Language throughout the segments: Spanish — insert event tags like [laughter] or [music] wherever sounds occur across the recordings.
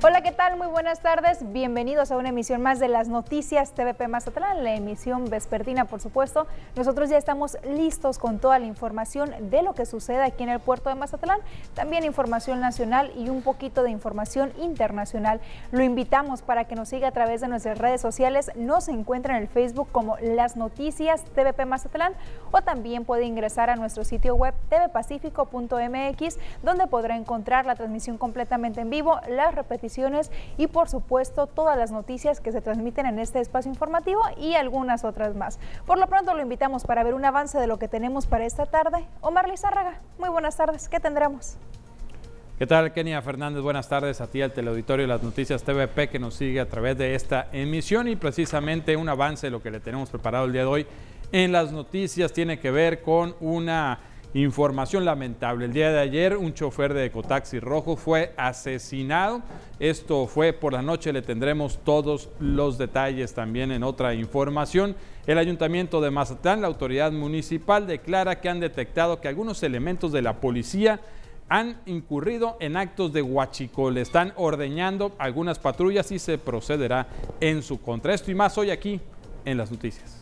Hola, ¿qué tal? Muy buenas tardes. Bienvenidos a una emisión más de las noticias TVP Mazatlán, la emisión vespertina, por supuesto. Nosotros ya estamos listos con toda la información de lo que sucede aquí en el puerto de Mazatlán, también información nacional y un poquito de información internacional. Lo invitamos para que nos siga a través de nuestras redes sociales. Nos encuentra en el Facebook como Las Noticias TVP Mazatlán o también puede ingresar a nuestro sitio web tvpacifico.mx, donde podrá encontrar la transmisión completamente en vivo, las repeticiones y por supuesto todas las noticias que se transmiten en este espacio informativo y algunas otras más. Por lo pronto lo invitamos para ver un avance de lo que tenemos para esta tarde. Omar Lizárraga, muy buenas tardes, ¿qué tendremos? ¿Qué tal, Kenia Fernández? Buenas tardes a ti, al teleauditorio de las noticias TVP que nos sigue a través de esta emisión y precisamente un avance de lo que le tenemos preparado el día de hoy en las noticias tiene que ver con una Información lamentable. El día de ayer un chofer de Ecotaxi Rojo fue asesinado. Esto fue por la noche, le tendremos todos los detalles también en otra información. El Ayuntamiento de Mazatlán, la autoridad municipal, declara que han detectado que algunos elementos de la policía han incurrido en actos de huachicol. Están ordeñando algunas patrullas y se procederá en su contra. Esto y más hoy aquí en las noticias.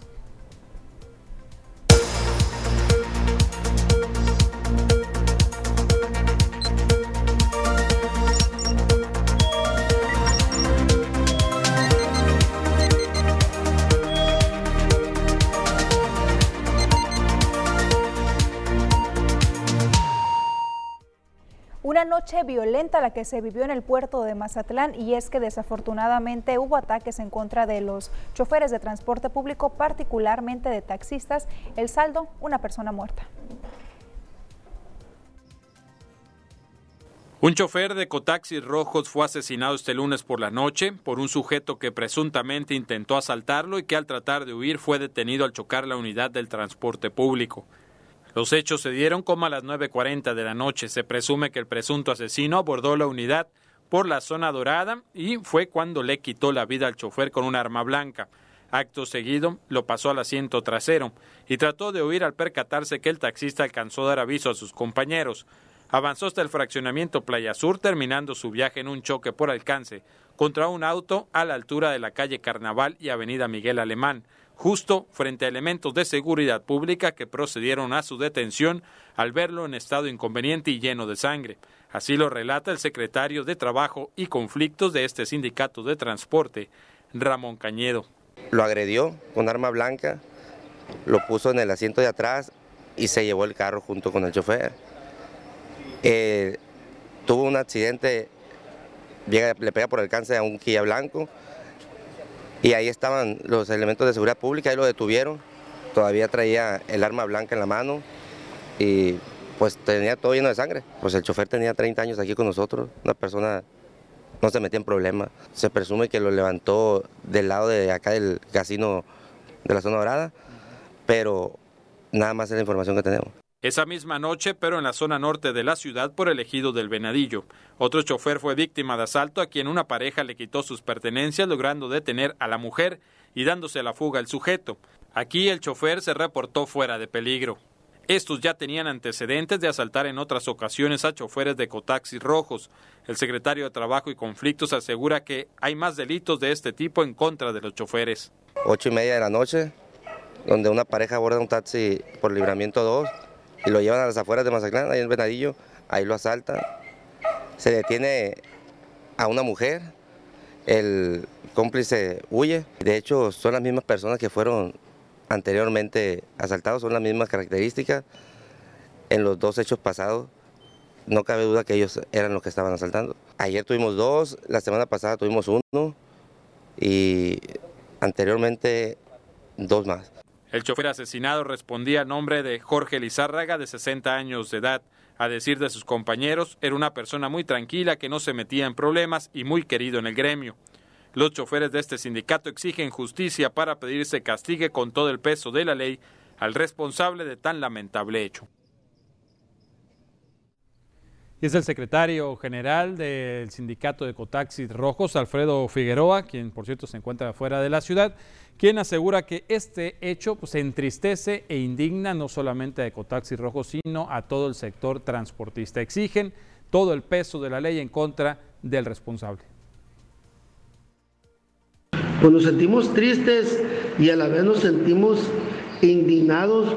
Una noche violenta la que se vivió en el puerto de Mazatlán y es que desafortunadamente hubo ataques en contra de los choferes de transporte público, particularmente de taxistas. El saldo, una persona muerta. Un chofer de Cotaxis Rojos fue asesinado este lunes por la noche por un sujeto que presuntamente intentó asaltarlo y que al tratar de huir fue detenido al chocar la unidad del transporte público. Los hechos se dieron como a las 9.40 de la noche. Se presume que el presunto asesino abordó la unidad por la zona dorada y fue cuando le quitó la vida al chofer con un arma blanca. Acto seguido, lo pasó al asiento trasero y trató de huir al percatarse que el taxista alcanzó a dar aviso a sus compañeros. Avanzó hasta el fraccionamiento Playa Sur, terminando su viaje en un choque por alcance contra un auto a la altura de la calle Carnaval y Avenida Miguel Alemán justo frente a elementos de seguridad pública que procedieron a su detención al verlo en estado inconveniente y lleno de sangre. Así lo relata el secretario de Trabajo y Conflictos de este sindicato de transporte, Ramón Cañedo. Lo agredió con arma blanca, lo puso en el asiento de atrás y se llevó el carro junto con el chofer. Eh, tuvo un accidente, le pega por alcance a un quilla blanco, y ahí estaban los elementos de seguridad pública, ahí lo detuvieron, todavía traía el arma blanca en la mano y pues tenía todo lleno de sangre. Pues el chofer tenía 30 años aquí con nosotros, una persona no se metía en problemas. Se presume que lo levantó del lado de acá del casino de la zona dorada, pero nada más es la información que tenemos. Esa misma noche, pero en la zona norte de la ciudad por el ejido del Venadillo. Otro chofer fue víctima de asalto a quien una pareja le quitó sus pertenencias logrando detener a la mujer y dándose la fuga el sujeto. Aquí el chofer se reportó fuera de peligro. Estos ya tenían antecedentes de asaltar en otras ocasiones a choferes de cotaxis rojos. El secretario de Trabajo y Conflictos asegura que hay más delitos de este tipo en contra de los choferes. Ocho y media de la noche, donde una pareja aborda un taxi por libramiento 2 y lo llevan a las afueras de Mazatlán, ahí en Venadillo, ahí lo asaltan. Se detiene a una mujer, el cómplice huye. De hecho, son las mismas personas que fueron anteriormente asaltados, son las mismas características. En los dos hechos pasados, no cabe duda que ellos eran los que estaban asaltando. Ayer tuvimos dos, la semana pasada tuvimos uno y anteriormente dos más. El chofer asesinado respondía a nombre de Jorge Lizárraga, de 60 años de edad. A decir de sus compañeros, era una persona muy tranquila que no se metía en problemas y muy querido en el gremio. Los choferes de este sindicato exigen justicia para pedirse castigue con todo el peso de la ley al responsable de tan lamentable hecho y es el secretario general del sindicato de Cotaxis Rojos, Alfredo Figueroa, quien por cierto se encuentra fuera de la ciudad, quien asegura que este hecho pues, entristece e indigna no solamente a Cotaxis Rojos, sino a todo el sector transportista. Exigen todo el peso de la ley en contra del responsable. pues nos sentimos tristes y a la vez nos sentimos indignados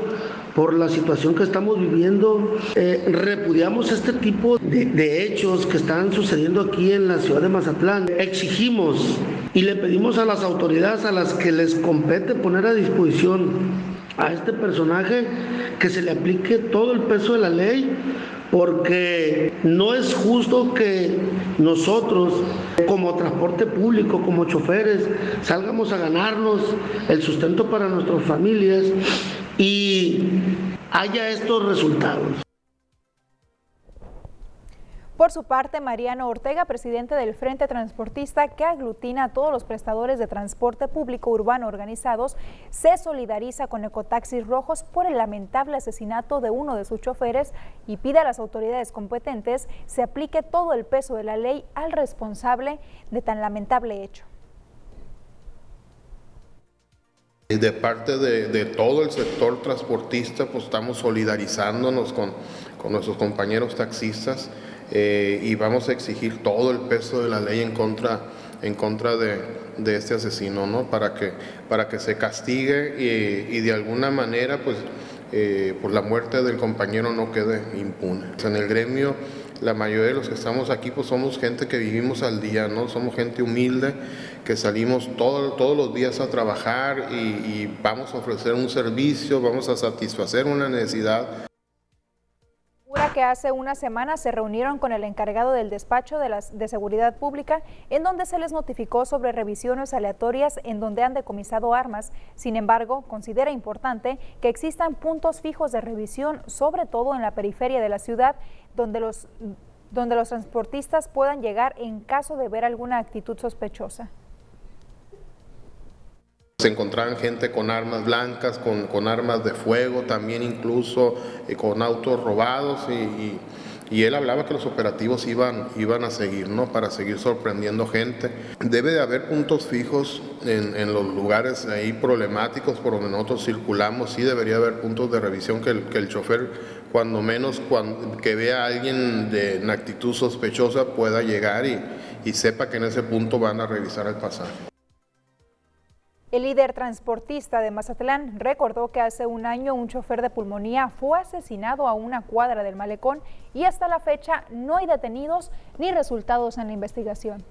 por la situación que estamos viviendo. Eh, repudiamos este tipo de, de, hechos que están sucediendo aquí en la ciudad de Mazatlán. Exigimos y le pedimos a las autoridades a las que les compete poner a disposición a este personaje que se le aplique todo el peso de la ley porque no es justo que nosotros como transporte público, como choferes, salgamos a ganarnos el sustento para nuestras familias y haya estos resultados. Por su parte, Mariano Ortega, presidente del Frente Transportista, que aglutina a todos los prestadores de transporte público urbano organizados, se solidariza con Ecotaxis Rojos por el lamentable asesinato de uno de sus choferes y pide a las autoridades competentes se aplique todo el peso de la ley al responsable de tan lamentable hecho. De parte de, todo el sector transportista, pues estamos solidarizándonos con, con nuestros compañeros taxistas. Eh, y vamos a exigir todo el peso de la ley en contra, en contra de, de este asesino, ¿no? Para que, para que se castigue y, y de alguna manera, pues, eh, la muerte del compañero no quede impune. En el gremio, la mayoría de los que estamos aquí, pues somos gente que vivimos al día, ¿no? Somos gente humilde, que salimos todo, todos los días a trabajar y, y vamos a ofrecer un servicio, vamos a satisfacer una necesidad que hace una semana se reunieron con el encargado del despacho de, de seguridad pública en donde se les notificó sobre revisiones aleatorias en donde han decomisado armas. Sin embargo, considera importante que existan puntos fijos de revisión, sobre todo en la periferia de la ciudad, donde los, donde los transportistas puedan llegar en caso de ver alguna actitud sospechosa. Se encontraban gente con armas blancas, con, armas de fuego, también incluso eh, con autos robados y, él hablaba que los operativos iban, iban a seguir, ¿no? Para seguir sorprendiendo gente. Debe de haber puntos fijos en, los lugares ahí problemáticos por donde nosotros circulamos, sí debería haber puntos de revisión que el, que el chofer, cuando menos que vea a alguien de en actitud sospechosa, pueda llegar y, y sepa que en ese punto van a revisar el pasaje. El líder transportista de Mazatlán recordó que hace un año un chofer de pulmonía fue asesinado a una cuadra del malecón y hasta la fecha no hay detenidos ni resultados en la investigación.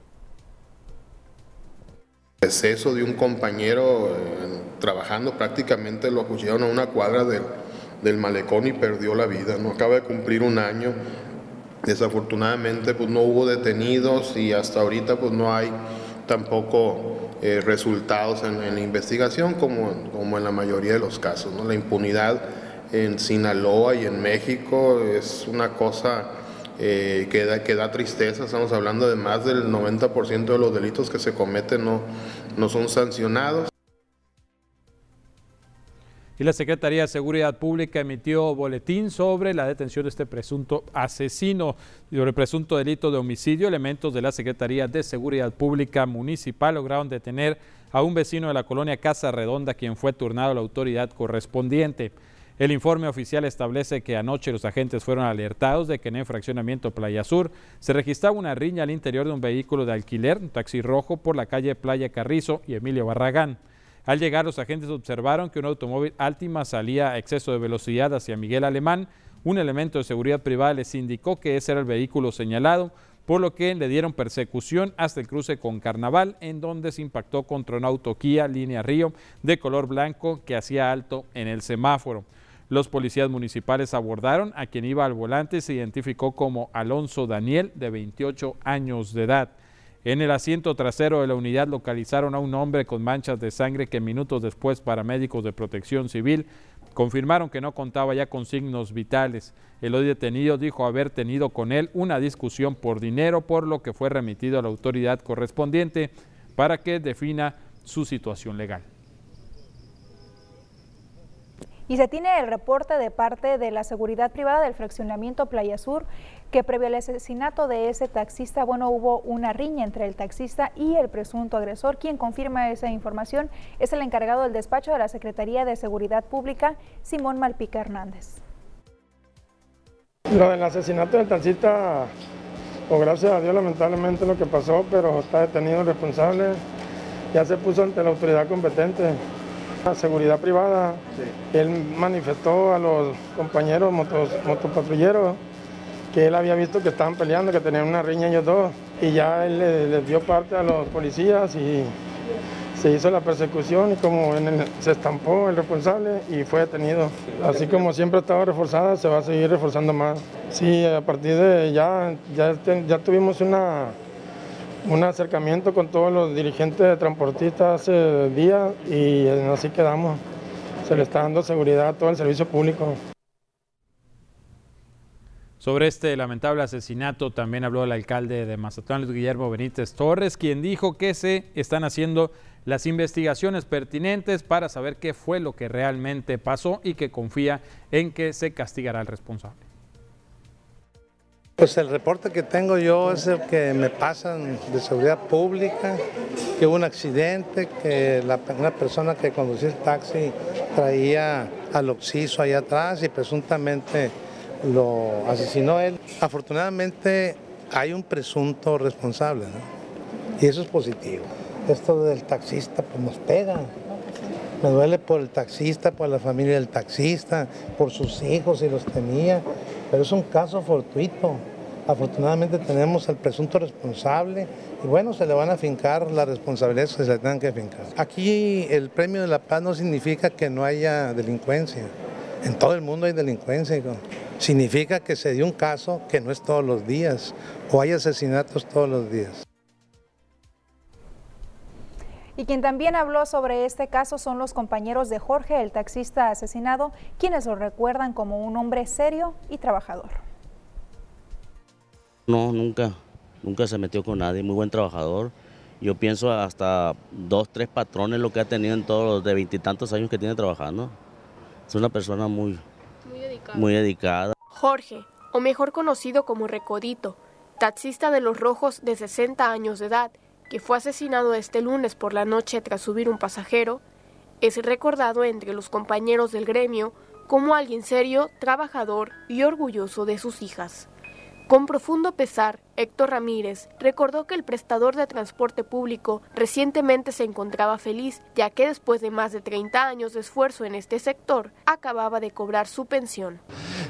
El exceso de un compañero eh, trabajando prácticamente lo acuchillaron a una cuadra del, malecón y perdió la vida. No acaba de cumplir un año. Desafortunadamente pues no hubo detenidos y hasta ahorita pues no hay tampoco eh, resultados en, la investigación como, como en la mayoría de los casos. La impunidad en Sinaloa y en México es una cosa eh, que, da, que da tristeza. Estamos hablando de más del 90% de los delitos que se cometen no, no son sancionados y la Secretaría de Seguridad Pública emitió boletín sobre la detención de este presunto asesino, sobre el presunto delito de homicidio. Elementos de la Secretaría de Seguridad Pública Municipal lograron detener a un vecino de la colonia Casa Redonda, quien fue turnado a la autoridad correspondiente. El informe oficial establece que anoche los agentes fueron alertados de que en el fraccionamiento Playa Sur se registraba una riña al interior de un vehículo de alquiler, un taxi rojo, por la calle Playa Carrizo y Emilio Barragán. Al llegar, los agentes observaron que un automóvil Altima salía a exceso de velocidad hacia Miguel Alemán. Un elemento de seguridad privada les indicó que ese era el vehículo señalado, por lo que le dieron persecución hasta el cruce con Carnaval, en donde se impactó contra un auto Kia línea Río de color blanco que hacía alto en el semáforo. Los policías municipales abordaron a quien iba al volante, se identificó como Alonso Daniel, de 28 años de edad. En el asiento trasero de la unidad localizaron a un hombre con manchas de sangre que minutos después paramédicos de protección civil confirmaron que no contaba ya con signos vitales. El hoy detenido dijo haber tenido con él una discusión por dinero, por lo que fue remitido a la autoridad correspondiente para que defina su situación legal. Y se tiene el reporte de parte de la seguridad privada del fraccionamiento Playa Sur que previo al asesinato de ese taxista, bueno, hubo una riña entre el taxista y el presunto agresor. Quien confirma esa información es el encargado del despacho de la Secretaría de Seguridad Pública, Simón Malpica Hernández. Lo del asesinato del taxista, o gracias a Dios lamentablemente lo que pasó, pero está detenido el responsable. ya se puso ante la autoridad competente. La seguridad privada, él manifestó a los compañeros motos, motopatrulleros que él había visto que estaban peleando, que tenían una riña ellos dos, y ya él les, dio parte a los policías y se hizo la persecución y como se estampó el responsable y fue detenido. Así como siempre ha estado reforzada, se va a seguir reforzando más. Sí, a partir de ya, ya, ya tuvimos una, un acercamiento con todos los dirigentes de transportistas hace días y así quedamos. Se le está dando seguridad a todo el servicio público. Sobre este lamentable asesinato también habló el alcalde de Mazatlán, Guillermo Benítez Torres, quien dijo que se están haciendo las investigaciones pertinentes para saber qué fue lo que realmente pasó y que confía en que se castigará al responsable. Pues el reporte que tengo yo es el que me pasan de seguridad pública, que hubo un accidente, que una persona que conducía el taxi traía al oxiso allá atrás y presuntamente lo asesinó él. Afortunadamente hay un presunto responsable, ¿no? Y eso es positivo. Esto del taxista pues nos pega. Me duele por el taxista, por la familia del taxista, por sus hijos si los tenía, pero es un caso fortuito. Afortunadamente tenemos al presunto responsable y bueno, se le van a fincar las responsabilidades que se le tengan que fincar. Aquí el premio de la paz no significa que no haya delincuencia. En todo el mundo hay delincuencia significa que se dio un caso que no es todos los días o hay asesinatos todos los días. Y quien también habló sobre este caso son los compañeros de Jorge, el taxista asesinado, quienes lo recuerdan como un hombre serio y trabajador. No, nunca, nunca se metió con nadie, muy buen trabajador. Yo pienso hasta dos, tres patrones lo que ha tenido en todos los de veintitantos años que tiene trabajando. Es una persona muy, muy dedicada. Jorge, o mejor conocido como Recodito, taxista de los Rojos de 60 años de edad, que fue asesinado este lunes por la noche tras subir un pasajero, es recordado entre los compañeros del gremio como alguien serio, trabajador y orgulloso de sus hijas. Con profundo pesar, Héctor Ramírez recordó que el prestador de transporte público recientemente se encontraba feliz, ya que después de más de 30 años de esfuerzo en este sector, acababa de cobrar su pensión.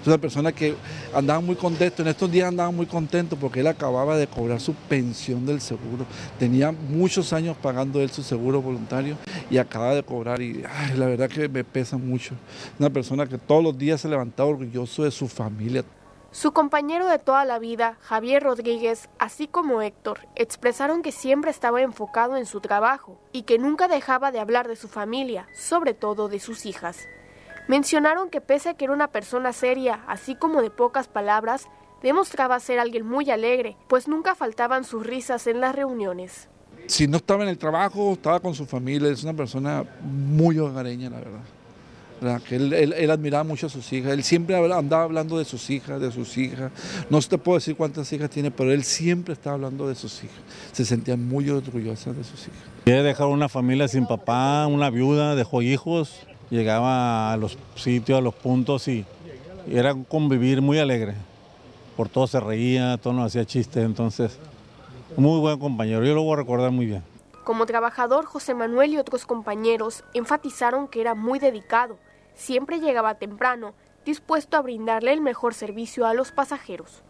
Es una persona que andaba muy contento, en estos días andaba muy contento porque él acababa de cobrar su pensión del seguro. Tenía muchos años pagando él su seguro voluntario y acaba de cobrar y la verdad que me pesa mucho. Una persona que todos los días se levantaba orgulloso de su familia. Su compañero de toda la vida, Javier Rodríguez, así como Héctor, expresaron que siempre estaba enfocado en su trabajo y que nunca dejaba de hablar de su familia, sobre todo de sus hijas. Mencionaron que pese a que era una persona seria, así como de pocas palabras, demostraba ser alguien muy alegre, pues nunca faltaban sus risas en las reuniones. Si no estaba en el trabajo, estaba con su familia, es una persona muy hogareña, la verdad que él, admiraba mucho a sus hijas, él siempre andaba hablando de sus hijas, de sus hijas, no te puedo decir cuántas hijas tiene, pero él siempre estaba hablando de sus hijas, se sentía muy orgullosa de sus hijas. Quiere dejar una familia sin papá, una viuda, dejó hijos, llegaba a los sitios, a los puntos y, era un convivir muy alegre, por todo se reía, todo nos hacía chistes, entonces muy buen compañero, yo lo voy a recordar muy bien. Como trabajador, José Manuel y otros compañeros enfatizaron que era muy dedicado, siempre llegaba temprano, dispuesto a brindarle el mejor servicio a los pasajeros.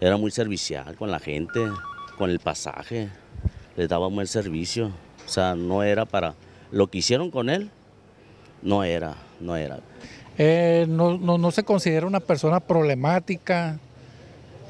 Era muy servicial con la gente, con el pasaje, le daba un buen servicio. O sea, no era para... Lo que hicieron con él, no era, no era. Eh, no, no se considera una persona problemática,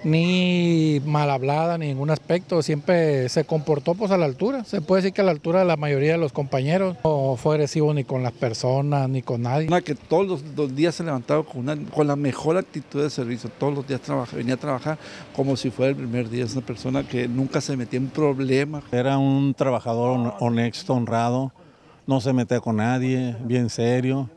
ni mal hablada, ni ningún aspecto, siempre se comportó pues a la altura, se puede decir que a la altura de la mayoría de los compañeros, no fue agresivo ni con las personas, ni con nadie. Una que todos los, días se levantaba con, una, con la mejor actitud de servicio, todos los días trabaja, venía a trabajar como si fuera el primer día, es una persona que nunca se metía en problemas. Era un trabajador honesto, honrado, no se metía con nadie, bien serio.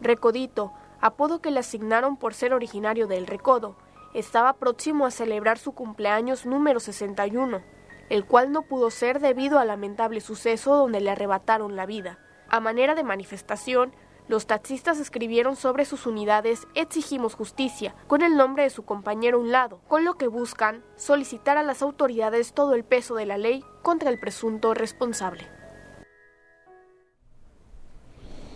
Recodito, apodo que le asignaron por ser originario del Recodo, estaba próximo a celebrar su cumpleaños número 61, el cual no pudo ser debido al lamentable suceso donde le arrebataron la vida. A manera de manifestación, los taxistas escribieron sobre sus unidades Exigimos justicia, con el nombre de su compañero a un lado, con lo que buscan solicitar a las autoridades todo el peso de la ley contra el presunto responsable.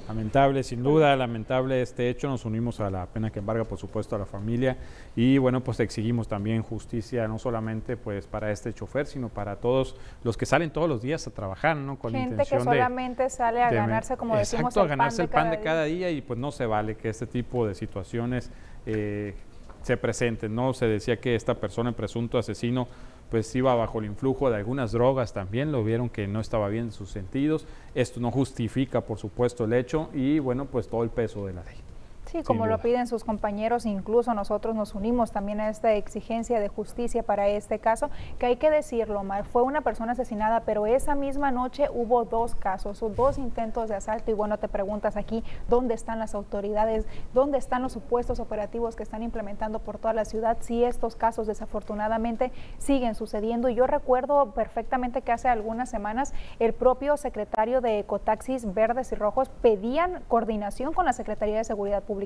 Lamentable, sin duda, lamentable este hecho. Nos unimos a la pena que embarga, por supuesto, a la familia y bueno, pues exigimos también justicia, no solamente pues para este chofer, sino para todos los que salen todos los días a trabajar, ¿no? Con Gente que solamente sale a ganarse, como decimos, el a ganarse el pan de cada día y pues no se vale que este tipo de situaciones eh, se presenten, ¿no? Se decía que esta persona, el presunto asesino, pues iba bajo el influjo de algunas drogas también, lo vieron que no estaba bien en sus sentidos. Esto no justifica, por supuesto, el hecho y bueno, pues todo el peso de la ley. Sí, como lo piden sus compañeros, incluso nosotros nos unimos también a esta exigencia de justicia para este caso, que hay que decirlo, Omar, fue una persona asesinada, pero esa misma noche hubo dos casos, dos intentos de asalto y bueno, te preguntas aquí, ¿dónde están las autoridades? ¿Dónde están los supuestos operativos que están implementando por toda la ciudad si estos casos desafortunadamente siguen sucediendo? Y yo recuerdo perfectamente que hace algunas semanas el propio secretario de Ecotaxis Verdes y Rojos pedían coordinación con la Secretaría de Seguridad Pública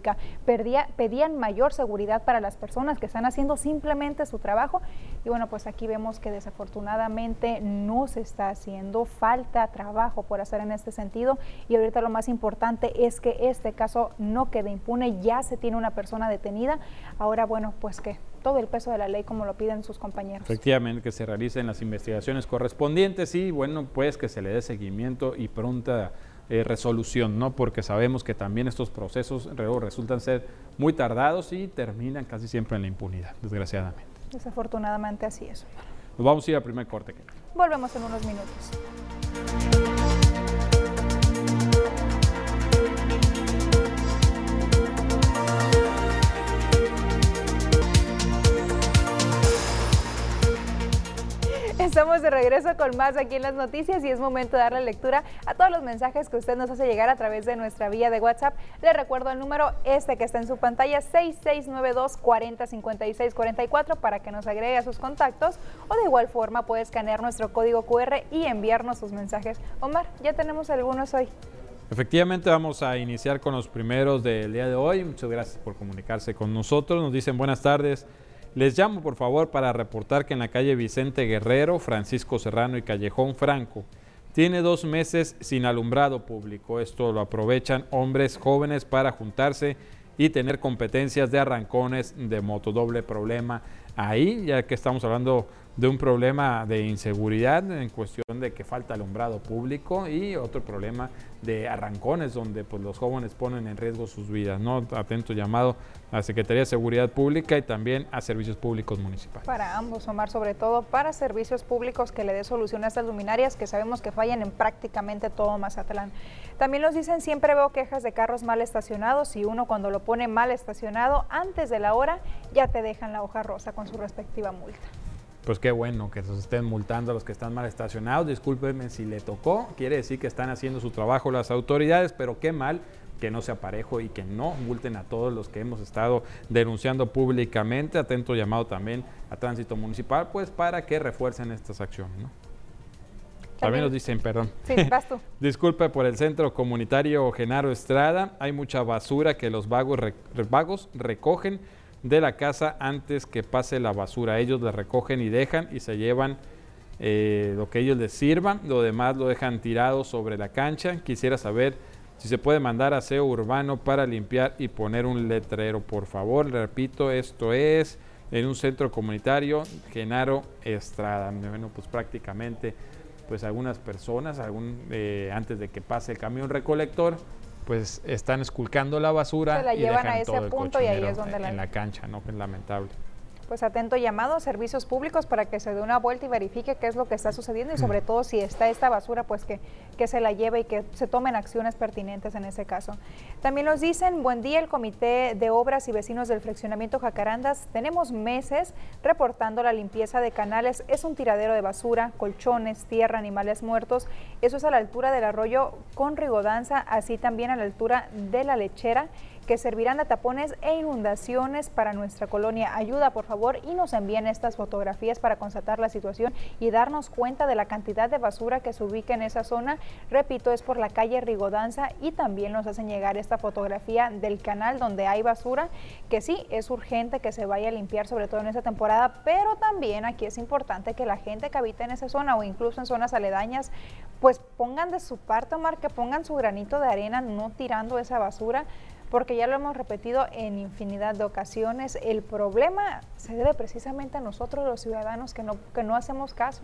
pedían mayor seguridad para las personas que están haciendo simplemente su trabajo. Y bueno, pues aquí vemos que desafortunadamente no se está haciendo, falta trabajo por hacer en este sentido. Y ahorita lo más importante es que este caso no quede impune, ya se tiene una persona detenida. Ahora, bueno, pues que todo el peso de la ley como lo piden sus compañeros. Efectivamente, que se realicen las investigaciones correspondientes y bueno, pues que se le dé seguimiento y pronta eh, resolución, ¿no? Porque sabemos que también estos procesos resultan ser muy tardados y terminan casi siempre en la impunidad, desgraciadamente. Desafortunadamente así es. Nos vamos a ir al primer corte. Volvemos en unos minutos. Estamos de regreso con más aquí en las noticias y es momento de darle lectura a todos los mensajes que usted nos hace llegar a través de nuestra vía de WhatsApp. Le recuerdo el número este que está en su pantalla 6692 405644 para que nos agregue a sus contactos o de igual forma puede escanear nuestro código QR y enviarnos sus mensajes. Omar, ya tenemos algunos hoy. Efectivamente, vamos a iniciar con los primeros del día de hoy. Muchas gracias por comunicarse con nosotros. Nos dicen buenas tardes. Les llamo por favor para reportar que en la calle Vicente Guerrero, Francisco Serrano y Callejón Franco tiene dos meses sin alumbrado público. Esto lo aprovechan hombres jóvenes para juntarse y tener competencias de arrancones de moto. Doble problema ahí, ya que estamos hablando de un problema de inseguridad en cuestión de que falta alumbrado público y otro problema de arrancones donde pues, los jóvenes ponen en riesgo sus vidas. ¿no? Atento llamado a Secretaría de Seguridad Pública y también a Servicios Públicos Municipales. Para ambos, Omar, sobre todo para servicios públicos que le dé solución a estas luminarias que sabemos que fallan en prácticamente todo Mazatlán. También nos dicen, siempre veo quejas de carros mal estacionados y uno cuando lo pone mal estacionado antes de la hora ya te dejan la hoja rosa con su respectiva multa pues qué bueno que se estén multando a los que están mal estacionados. Discúlpenme si le tocó, quiere decir que están haciendo su trabajo las autoridades, pero qué mal que no se aparejo y que no multen a todos los que hemos estado denunciando públicamente. Atento llamado también a Tránsito Municipal, pues para que refuercen estas acciones. ¿no? También nos dicen, perdón. Sí, vas [laughs] Disculpe por el centro comunitario Genaro Estrada. Hay mucha basura que los vagos, vagos recogen de la casa antes que pase la basura. Ellos la recogen y dejan y se llevan eh, lo que ellos les sirvan. Lo demás lo dejan tirado sobre la cancha. Quisiera saber si se puede mandar aseo urbano para limpiar y poner un letrero, por favor. repito, esto es en un centro comunitario Genaro Estrada. Bueno, pues prácticamente pues algunas personas, algún, eh, antes de que pase el camión recolector, pues están esculcando la basura Se la llevan a ese punto y ahí es donde la... en la cancha, ¿no? Es lamentable pues atento llamado a servicios públicos para que se dé una vuelta y verifique qué es lo que está sucediendo y sobre mm. todo si está esta basura, pues que, que se la lleve y que se tomen acciones pertinentes en ese caso. También nos dicen, buen día, el Comité de Obras y Vecinos del Fraccionamiento Jacarandas. Tenemos meses reportando la limpieza de canales. Es un tiradero de basura, colchones, tierra, animales muertos. Eso es a la altura del arroyo con Rigodanza, así también a la altura de la lechera que servirán de tapones e inundaciones para nuestra colonia. Ayuda, por favor, y nos envíen estas fotografías para constatar la situación y darnos cuenta de la cantidad de basura que se ubica en esa zona. Repito, es por la calle Rigodanza y también nos hacen llegar esta fotografía del canal donde hay basura, que sí, es urgente que se vaya a limpiar, sobre todo en esta temporada, pero también aquí es importante que la gente que habita en esa zona o incluso en zonas aledañas pues pongan de su parte, Omar, que pongan su granito de arena no tirando esa basura, porque ya lo hemos repetido en infinidad de ocasiones, el problema se debe precisamente a nosotros los ciudadanos que no, que no hacemos caso.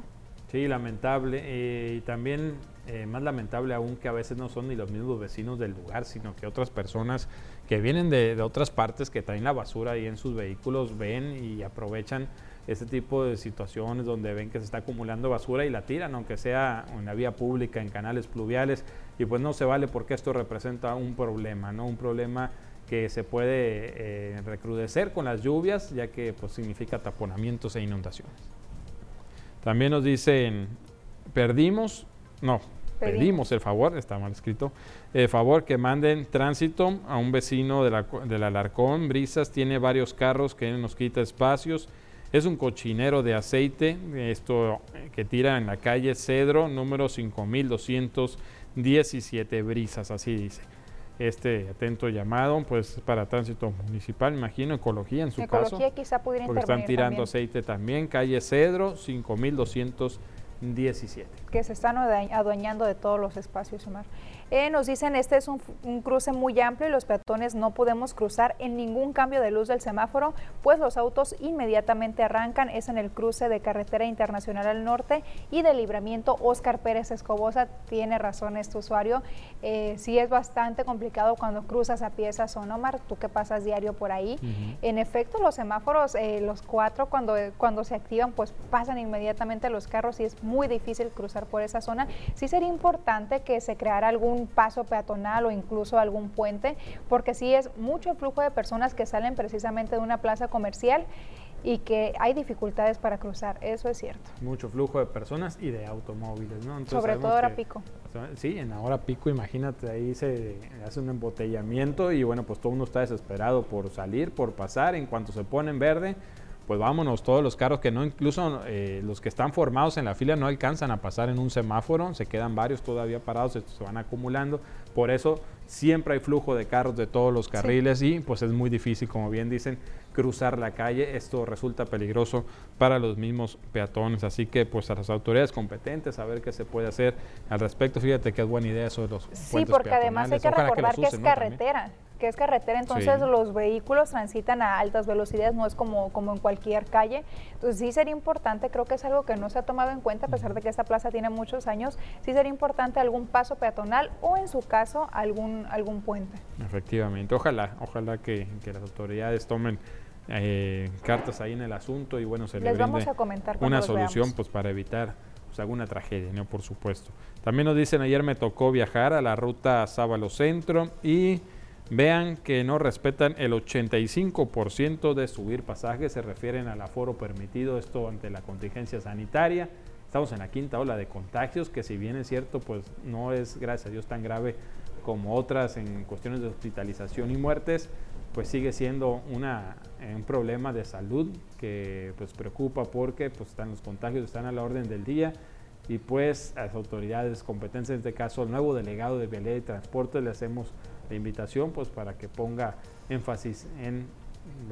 Sí, lamentable. Eh, y también eh, más lamentable aún que a veces no son ni los mismos vecinos del lugar, sino que otras personas que vienen de, otras partes, que traen la basura ahí en sus vehículos, ven y aprovechan este tipo de situaciones donde ven que se está acumulando basura y la tiran, aunque sea en la vía pública, en canales pluviales, y pues no se vale porque esto representa un problema, ¿no? Un problema que se puede eh, recrudecer con las lluvias, ya que pues significa taponamientos e inundaciones. También nos dicen, perdimos, no, pedimos el favor, está mal escrito, el favor que manden tránsito a un vecino de la, del Alarcón, Brisas, tiene varios carros que nos quita espacios, es un cochinero de aceite, esto eh, que tira en la calle Cedro, número 5217 Brisas, así dice. Este atento llamado, pues para tránsito municipal, imagino, ecología en su caso. Ecología quizá pudiera Porque están tirando también. aceite también, calle Cedro, 5217. Que se están adueñando de todos los espacios, Omar. Eh, nos dicen, este es un, un, cruce muy amplio y los peatones no podemos cruzar en ningún cambio de luz del semáforo, pues los autos inmediatamente arrancan. Es en el cruce de Carretera Internacional al Norte y de Libramiento Oscar Pérez Escobosa. Tiene razón este usuario. Eh, sí es bastante complicado cuando cruzas a pie esa zona, Omar, tú que pasas diario por ahí. Uh -huh. En efecto, los semáforos, eh, los cuatro, cuando, cuando se activan, pues pasan inmediatamente los carros y es muy difícil cruzar por esa zona. Sí sería importante que se creara algún paso peatonal o incluso algún puente, porque sí es mucho flujo de personas que salen precisamente de una plaza comercial y que hay dificultades para cruzar, eso es cierto. Mucho flujo de personas y de automóviles, ¿no? Entonces Sobre todo hora pico. Sí, en la hora pico, imagínate, ahí se hace un embotellamiento y bueno, pues todo uno está desesperado por salir, por pasar, en cuanto se pone en verde, pues vámonos, todos los carros que no, incluso eh, los que están formados en la fila no alcanzan a pasar en un semáforo, se quedan varios todavía parados, se, se van acumulando, por eso siempre hay flujo de carros de todos los carriles sí. y pues es muy difícil, como bien dicen, cruzar la calle, esto resulta peligroso para los mismos peatones, así que pues a las autoridades competentes a ver qué se puede hacer al respecto, fíjate que es buena idea eso de los Sí, porque además hay que recordar que, que, es carretera. Que es carretera, entonces sí. los vehículos transitan a altas velocidades, no es como, como en cualquier calle. Entonces sí sería importante, creo que es algo que no se ha tomado en cuenta, a pesar de que esta plaza tiene muchos años, sí sería importante algún paso peatonal o en su caso algún, algún puente. Efectivamente, ojalá, ojalá que, que las autoridades tomen eh, cartas ahí en el asunto y bueno, se les le vamos a comentar una solución pues para evitar pues, alguna tragedia, ¿no? Por supuesto. También nos dicen, ayer me tocó viajar a la ruta Sábalo Centro y Vean que no respetan el 85% de subir pasajes, se refieren al aforo permitido, esto ante la contingencia sanitaria. Estamos en la quinta ola de contagios, que si bien es cierto, pues no es, gracias a Dios, tan grave como otras en cuestiones de hospitalización y muertes, pues sigue siendo una, eh, un problema de salud que pues preocupa porque pues están los contagios, están a la orden del día y pues a las autoridades competentes, en este caso el nuevo delegado de Vialidad y Transporte, le hacemos la invitación pues para que ponga énfasis en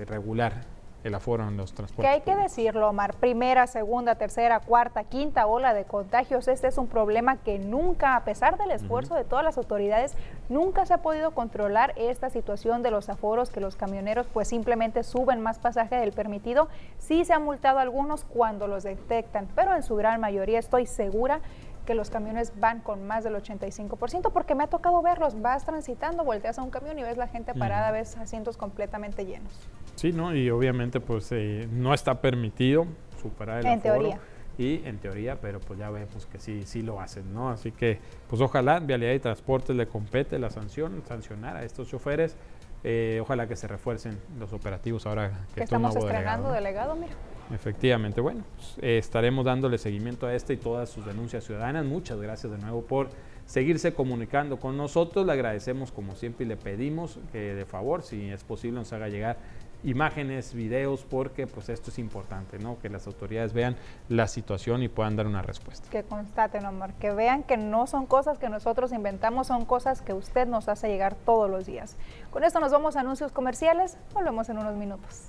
regular el aforo en los transportes. Que hay que decirlo, Omar, primera, segunda, tercera, cuarta, quinta ola de contagios, este es un problema que nunca, a pesar del esfuerzo uh -huh. de todas las autoridades, nunca se ha podido controlar esta situación de los aforos, que los camioneros pues simplemente suben más pasaje del permitido. Sí se han multado a algunos cuando los detectan, pero en su gran mayoría estoy segura que los camiones van con más del 85%, porque me ha tocado verlos, vas transitando, volteas a un camión y ves la gente parada, uh -huh. ves asientos completamente llenos. Sí, ¿no? Y obviamente pues eh, no está permitido superar el en aforo. Teoría. Y en teoría, pero pues ya vemos que sí, sí lo hacen, ¿no? Así que pues ojalá Vialidad y Transportes le compete la sanción, sancionar a estos choferes. Eh, ojalá que se refuercen los operativos ahora que, que estamos estrenando delegado, delegado, mira. Efectivamente, bueno, pues, eh, estaremos dándole seguimiento a este y todas sus denuncias ciudadanas. Muchas gracias de nuevo por seguirse comunicando con nosotros. Le agradecemos como siempre y le pedimos que de favor, si es posible, nos haga llegar imágenes, videos, porque pues esto es importante, ¿no? Que las autoridades vean la situación y puedan dar una respuesta. Que constaten, Omar, que vean que no son cosas que nosotros inventamos, son cosas que usted nos hace llegar todos los días. Con esto nos vamos a anuncios comerciales, volvemos en unos minutos.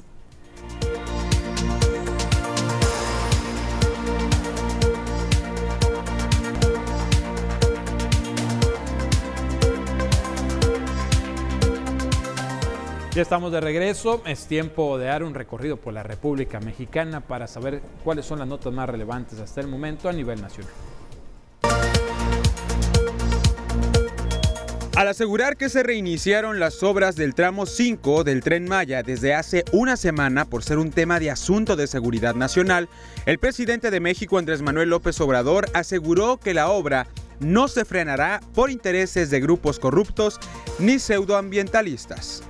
Ya estamos de regreso, es tiempo de dar un recorrido por la República Mexicana para saber cuáles son las notas más relevantes hasta el momento a nivel nacional. Al asegurar que se reiniciaron las obras del tramo 5 del tren Maya desde hace una semana por ser un tema de asunto de seguridad nacional, el presidente de México Andrés Manuel López Obrador aseguró que la obra no se frenará por intereses de grupos corruptos ni pseudoambientalistas.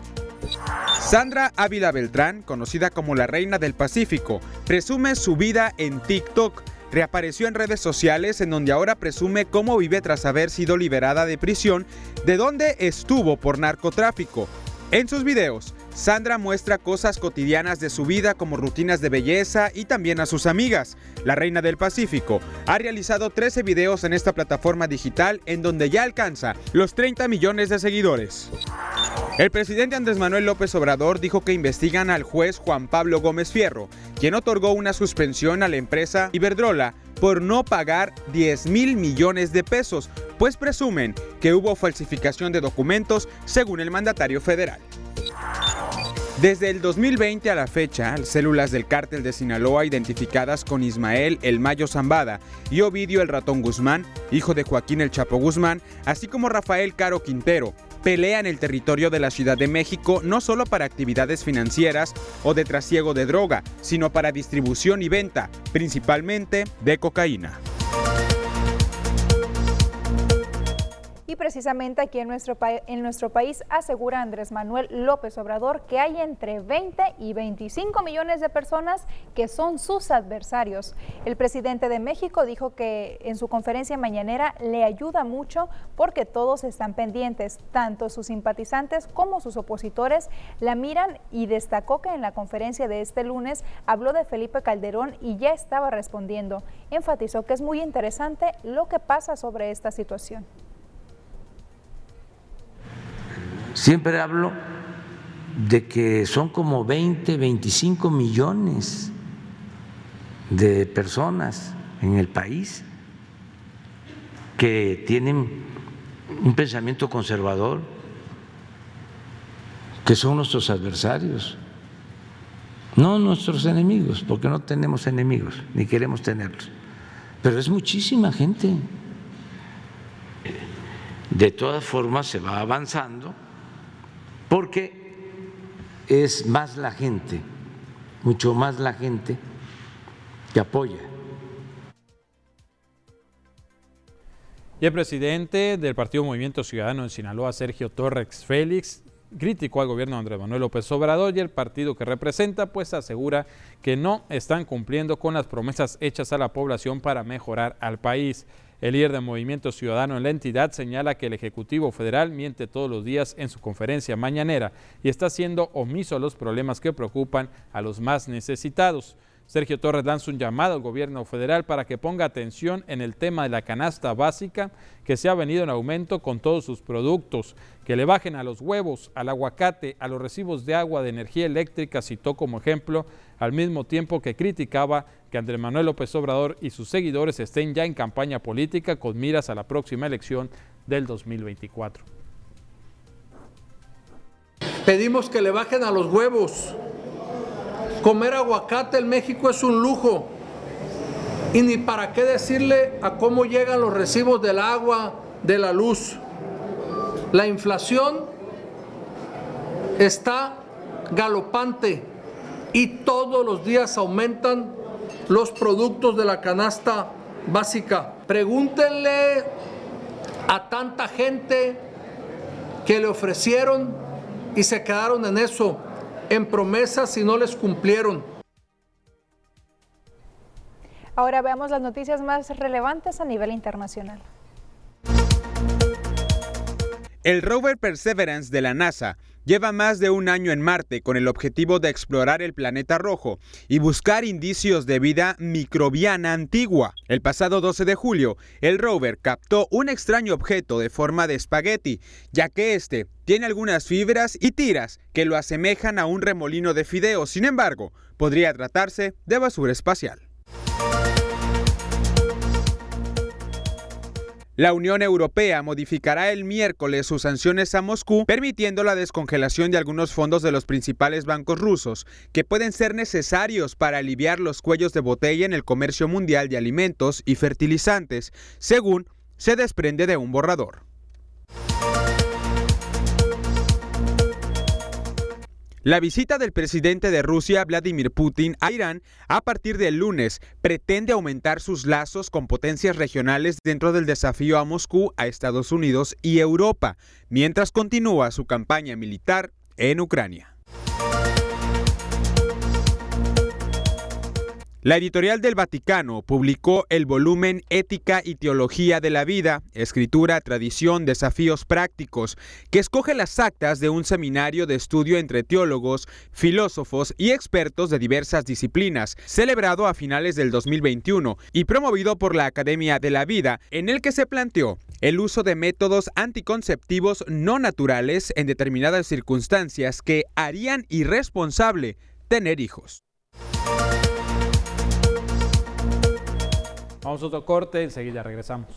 Sandra Ávila Beltrán, conocida como la Reina del Pacífico, presume su vida en TikTok reapareció en redes sociales en donde ahora presume cómo vive tras haber sido liberada de prisión, de donde estuvo por narcotráfico. En sus videos, Sandra muestra cosas cotidianas de su vida como rutinas de belleza y también a sus amigas. La Reina del Pacífico ha realizado 13 videos en esta plataforma digital en donde ya alcanza los 30 millones de seguidores. El presidente Andrés Manuel López Obrador dijo que investigan al juez Juan Pablo Gómez Fierro, quien otorgó una suspensión a la empresa Iberdrola por no pagar 10 mil millones de pesos, pues presumen que hubo falsificación de documentos según el mandatario federal. Desde el 2020 a la fecha, células del cártel de Sinaloa identificadas con Ismael El Mayo Zambada y Ovidio El Ratón Guzmán, hijo de Joaquín El Chapo Guzmán, así como Rafael Caro Quintero, pelean el territorio de la Ciudad de México no solo para actividades financieras o de trasiego de droga, sino para distribución y venta, principalmente de cocaína. Y precisamente aquí en nuestro, país asegura Andrés Manuel López Obrador que hay entre 20 y 25 millones de personas que son sus adversarios. El presidente de México dijo que en su conferencia mañanera le ayuda mucho porque todos están pendientes, tanto sus simpatizantes como sus opositores la miran y destacó que en la conferencia de este lunes habló de Felipe Calderón y ya estaba respondiendo. Enfatizó que es muy interesante lo que pasa sobre esta situación. Siempre hablo de que son como 20, 25 millones de personas en el país que tienen un pensamiento conservador, que son nuestros adversarios, no nuestros enemigos, porque no tenemos enemigos, ni queremos tenerlos, pero es muchísima gente. De todas formas se va avanzando porque es más la gente, mucho más la gente que apoya. Y el presidente del Partido Movimiento Ciudadano en Sinaloa, Sergio Torres Félix, criticó al gobierno de Andrés Manuel López Obrador y el partido que representa, pues asegura que no están cumpliendo con las promesas hechas a la población para mejorar al país. El líder del Movimiento Ciudadano en la entidad señala que el Ejecutivo Federal miente todos los días en su conferencia mañanera y está siendo omiso a los problemas que preocupan a los más necesitados. Sergio Torres lanza un llamado al gobierno federal para que ponga atención en el tema de la canasta básica que se ha venido en aumento con todos sus productos, que le bajen a los huevos, al aguacate, a los recibos de agua, de energía eléctrica, citó como ejemplo, al mismo tiempo que criticaba que Andrés Manuel López Obrador y sus seguidores estén ya en campaña política con miras a la próxima elección del 2024. Pedimos que le bajen a los huevos Comer aguacate en México es un lujo. Y ni para qué decirle a cómo llegan los recibos del agua, de la luz. La inflación está galopante y todos los días aumentan los productos de la canasta básica. Pregúntenle a tanta gente que le ofrecieron y se quedaron en eso en promesas y no les cumplieron. Ahora veamos las noticias más relevantes a nivel internacional. El rover Perseverance de la NASA lleva más de un año en Marte con el objetivo de explorar el planeta rojo y buscar indicios de vida microbiana antigua. El pasado 12 de julio, el rover captó un extraño objeto de forma de espagueti, ya que este tiene algunas fibras y tiras que lo asemejan a un remolino de fideo. Sin embargo, podría tratarse de basura espacial. La Unión Europea modificará el miércoles sus sanciones a Moscú, permitiendo la descongelación de algunos fondos de los principales bancos rusos, que pueden ser necesarios para aliviar los cuellos de botella en el comercio mundial de alimentos y fertilizantes, según se desprende de un borrador. La visita del presidente de Rusia, Vladimir Putin, a Irán a partir del lunes pretende aumentar sus lazos con potencias regionales dentro del desafío a Moscú, a Estados Unidos y Europa, mientras continúa su campaña militar en Ucrania. La editorial del Vaticano publicó el volumen Ética y Teología de la Vida, Escritura, Tradición, Desafíos Prácticos, que escoge las actas de un seminario de estudio entre teólogos, filósofos y expertos de diversas disciplinas, celebrado a finales del 2021 y promovido por la Academia de la Vida, en el que se planteó el uso de métodos anticonceptivos no naturales en determinadas circunstancias que harían irresponsable tener hijos. Vamos a otro corte, enseguida regresamos.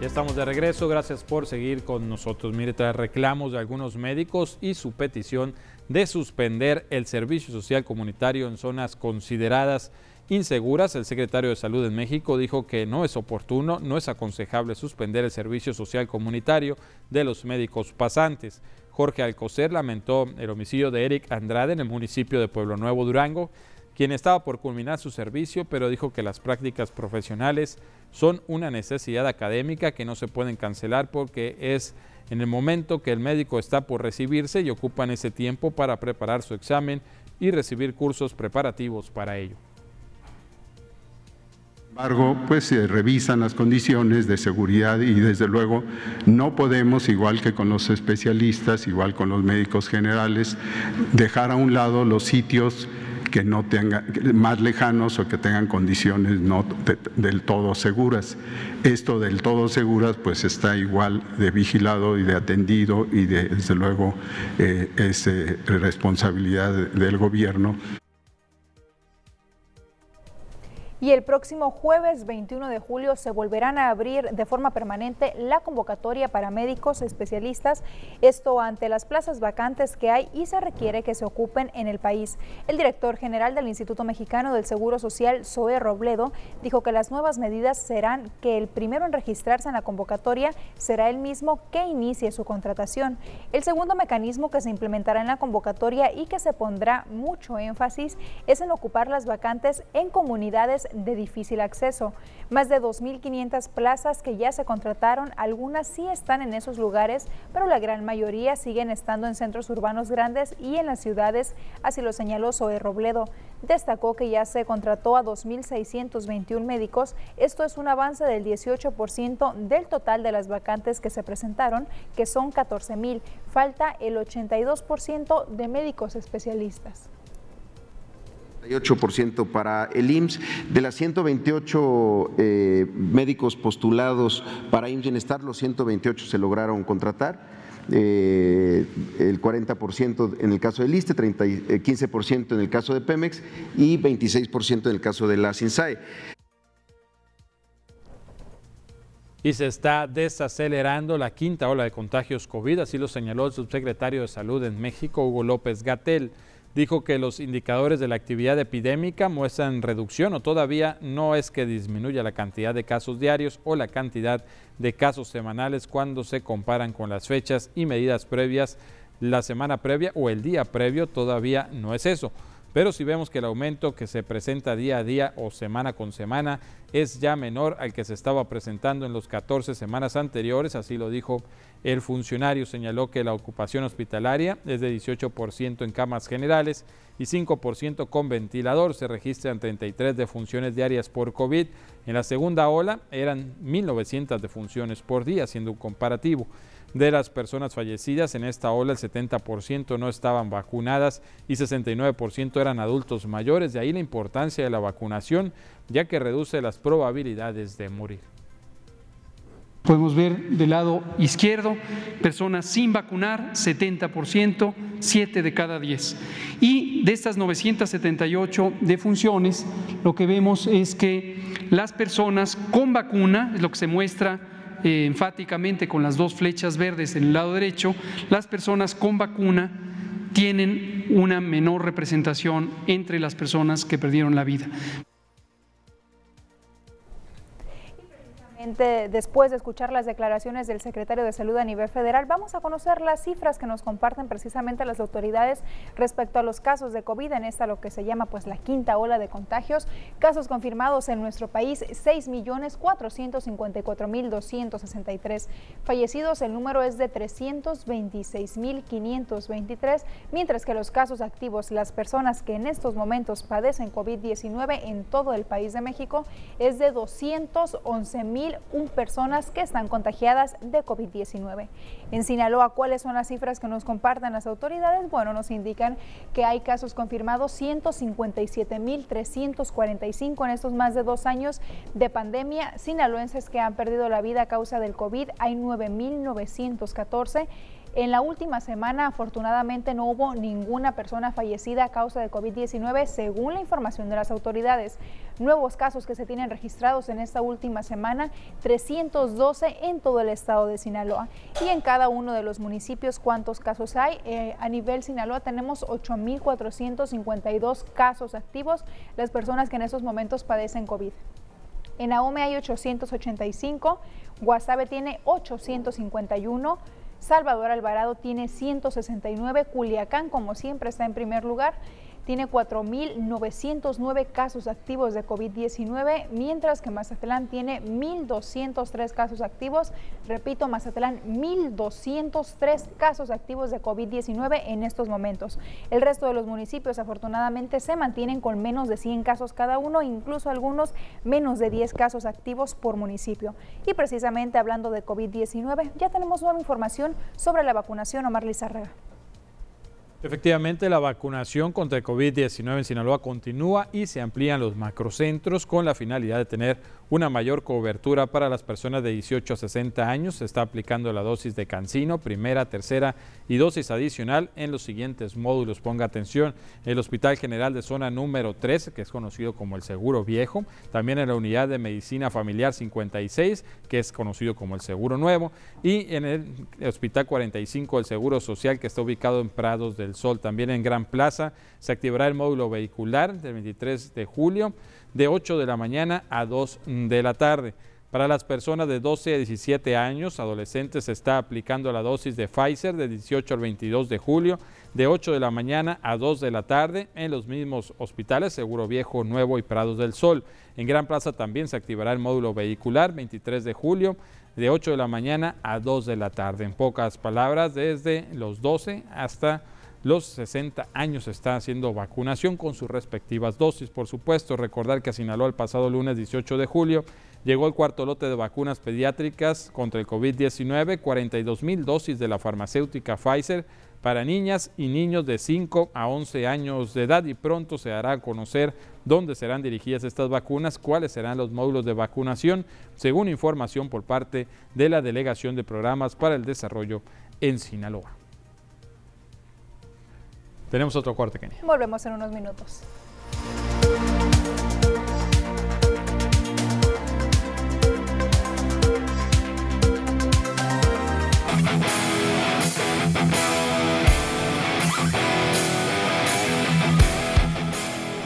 Ya estamos de regreso, gracias por seguir con nosotros. Mire, tras reclamos de algunos médicos y su petición de suspender el servicio social comunitario en zonas consideradas inseguras, el secretario de Salud en México dijo que no es oportuno, no es aconsejable suspender el servicio social comunitario de los médicos pasantes. Jorge Alcocer lamentó el homicidio de Eric Andrade en el municipio de Pueblo Nuevo, Durango, quien estaba por culminar su servicio, pero dijo que las prácticas profesionales son una necesidad académica que no se pueden cancelar porque es en el momento que el médico está por recibirse y ocupan ese tiempo para preparar su examen y recibir cursos preparativos para ello embargo, pues se revisan las condiciones de seguridad y desde luego no podemos, igual que con los especialistas, igual con los médicos generales, dejar a un lado los sitios que no tengan más lejanos o que tengan condiciones no del todo seguras. Esto del todo seguras pues está igual de vigilado y de atendido y desde luego eh, es eh, responsabilidad del gobierno. Y el próximo jueves 21 de julio se volverán a abrir de forma permanente la convocatoria para médicos especialistas, esto ante las plazas vacantes que hay y se requiere que se ocupen en el país. El director general del Instituto Mexicano del Seguro Social, Zoe Robledo, dijo que las nuevas medidas serán que el primero en registrarse en la convocatoria será el mismo que inicie su contratación. El segundo mecanismo que se implementará en la convocatoria y que se pondrá mucho énfasis es en ocupar las vacantes en comunidades de difícil acceso. Más de 2.500 plazas que ya se contrataron, algunas sí están en esos lugares, pero la gran mayoría siguen estando en centros urbanos grandes y en las ciudades, así lo señaló Zoe Robledo. Destacó que ya se contrató a 2.621 médicos, esto es un avance del 18% del total de las vacantes que se presentaron, que son 14.000. Falta el 82% de médicos especialistas. 8% para el IMSS. De las 128 eh, médicos postulados para IMSS Bienestar, los 128 se lograron contratar. Eh, el 40% en el caso del ISTE, 30, 15% en el caso de Pemex y 26% en el caso de la SINSAE. Y se está desacelerando la quinta ola de contagios COVID, así lo señaló el subsecretario de Salud en México, Hugo López Gatel dijo que los indicadores de la actividad epidémica muestran reducción o todavía no es que disminuya la cantidad de casos diarios o la cantidad de casos semanales cuando se comparan con las fechas y medidas previas la semana previa o el día previo, todavía no es eso. Pero si vemos que el aumento que se presenta día a día o semana con semana es ya menor al que se estaba presentando en los 14 semanas anteriores, así lo dijo el funcionario señaló que la ocupación hospitalaria es de 18% en camas generales y 5% con ventilador. Se registran 33 defunciones diarias por COVID. En la segunda ola eran 1.900 defunciones por día, siendo un comparativo. De las personas fallecidas en esta ola, el 70% no estaban vacunadas y 69% eran adultos mayores. De ahí la importancia de la vacunación, ya que reduce las probabilidades de morir. Podemos ver del lado izquierdo personas sin vacunar, 70%, 7 de cada 10. Y de estas 978 defunciones, lo que vemos es que las personas con vacuna, es lo que se muestra eh, enfáticamente con las dos flechas verdes en el lado derecho, las personas con vacuna tienen una menor representación entre las personas que perdieron la vida. Después de escuchar las declaraciones del secretario de Salud a nivel federal, vamos a conocer las cifras que nos comparten precisamente las autoridades respecto a los casos de COVID en esta lo que se llama pues la quinta ola de contagios. Casos confirmados en nuestro país 6.454.263. Fallecidos el número es de 326.523, mientras que los casos activos, las personas que en estos momentos padecen COVID-19 en todo el país de México es de 211.000 personas que están contagiadas de COVID-19. En Sinaloa, ¿cuáles son las cifras que nos comparten las autoridades? Bueno, nos indican que hay casos confirmados 157.345 en estos más de dos años de pandemia. Sinaloenses que han perdido la vida a causa del COVID hay 9.914 en la última semana, afortunadamente, no hubo ninguna persona fallecida a causa de COVID-19, según la información de las autoridades. Nuevos casos que se tienen registrados en esta última semana, 312 en todo el estado de Sinaloa. Y en cada uno de los municipios, ¿cuántos casos hay? Eh, a nivel Sinaloa tenemos 8.452 casos activos, las personas que en estos momentos padecen COVID. En Ahome hay 885, Guasave tiene 851, Salvador Alvarado tiene 169, Culiacán como siempre está en primer lugar tiene 4.909 casos activos de COVID-19, mientras que Mazatlán tiene 1.203 casos activos. Repito, Mazatlán, 1.203 casos activos de COVID-19 en estos momentos. El resto de los municipios, afortunadamente, se mantienen con menos de 100 casos cada uno, incluso algunos menos de 10 casos activos por municipio. Y precisamente hablando de COVID-19, ya tenemos nueva información sobre la vacunación. Omar Lizarraga. Efectivamente, la vacunación contra el COVID-19 en Sinaloa continúa y se amplían los macrocentros con la finalidad de tener una mayor cobertura para las personas de 18 a 60 años. Se está aplicando la dosis de Cancino, primera, tercera y dosis adicional en los siguientes módulos. Ponga atención, el Hospital General de Zona número 3, que es conocido como el Seguro Viejo, también en la Unidad de Medicina Familiar 56, que es conocido como el Seguro Nuevo, y en el Hospital 45 el Seguro Social, que está ubicado en Prados del Sol. También en Gran Plaza se activará el módulo vehicular del 23 de julio de 8 de la mañana a 2 de la tarde. Para las personas de 12 a 17 años, adolescentes, se está aplicando la dosis de Pfizer de 18 al 22 de julio, de 8 de la mañana a 2 de la tarde, en los mismos hospitales Seguro Viejo, Nuevo y Prados del Sol. En Gran Plaza también se activará el módulo vehicular 23 de julio, de 8 de la mañana a 2 de la tarde. En pocas palabras, desde los 12 hasta los 60 años está haciendo vacunación con sus respectivas dosis. Por supuesto, recordar que a Sinaloa el pasado lunes 18 de julio llegó el cuarto lote de vacunas pediátricas contra el COVID-19, 42 mil dosis de la farmacéutica Pfizer para niñas y niños de 5 a 11 años de edad y pronto se hará conocer dónde serán dirigidas estas vacunas, cuáles serán los módulos de vacunación, según información por parte de la Delegación de Programas para el Desarrollo en Sinaloa. Tenemos otro corte, Kenia. Volvemos en unos minutos.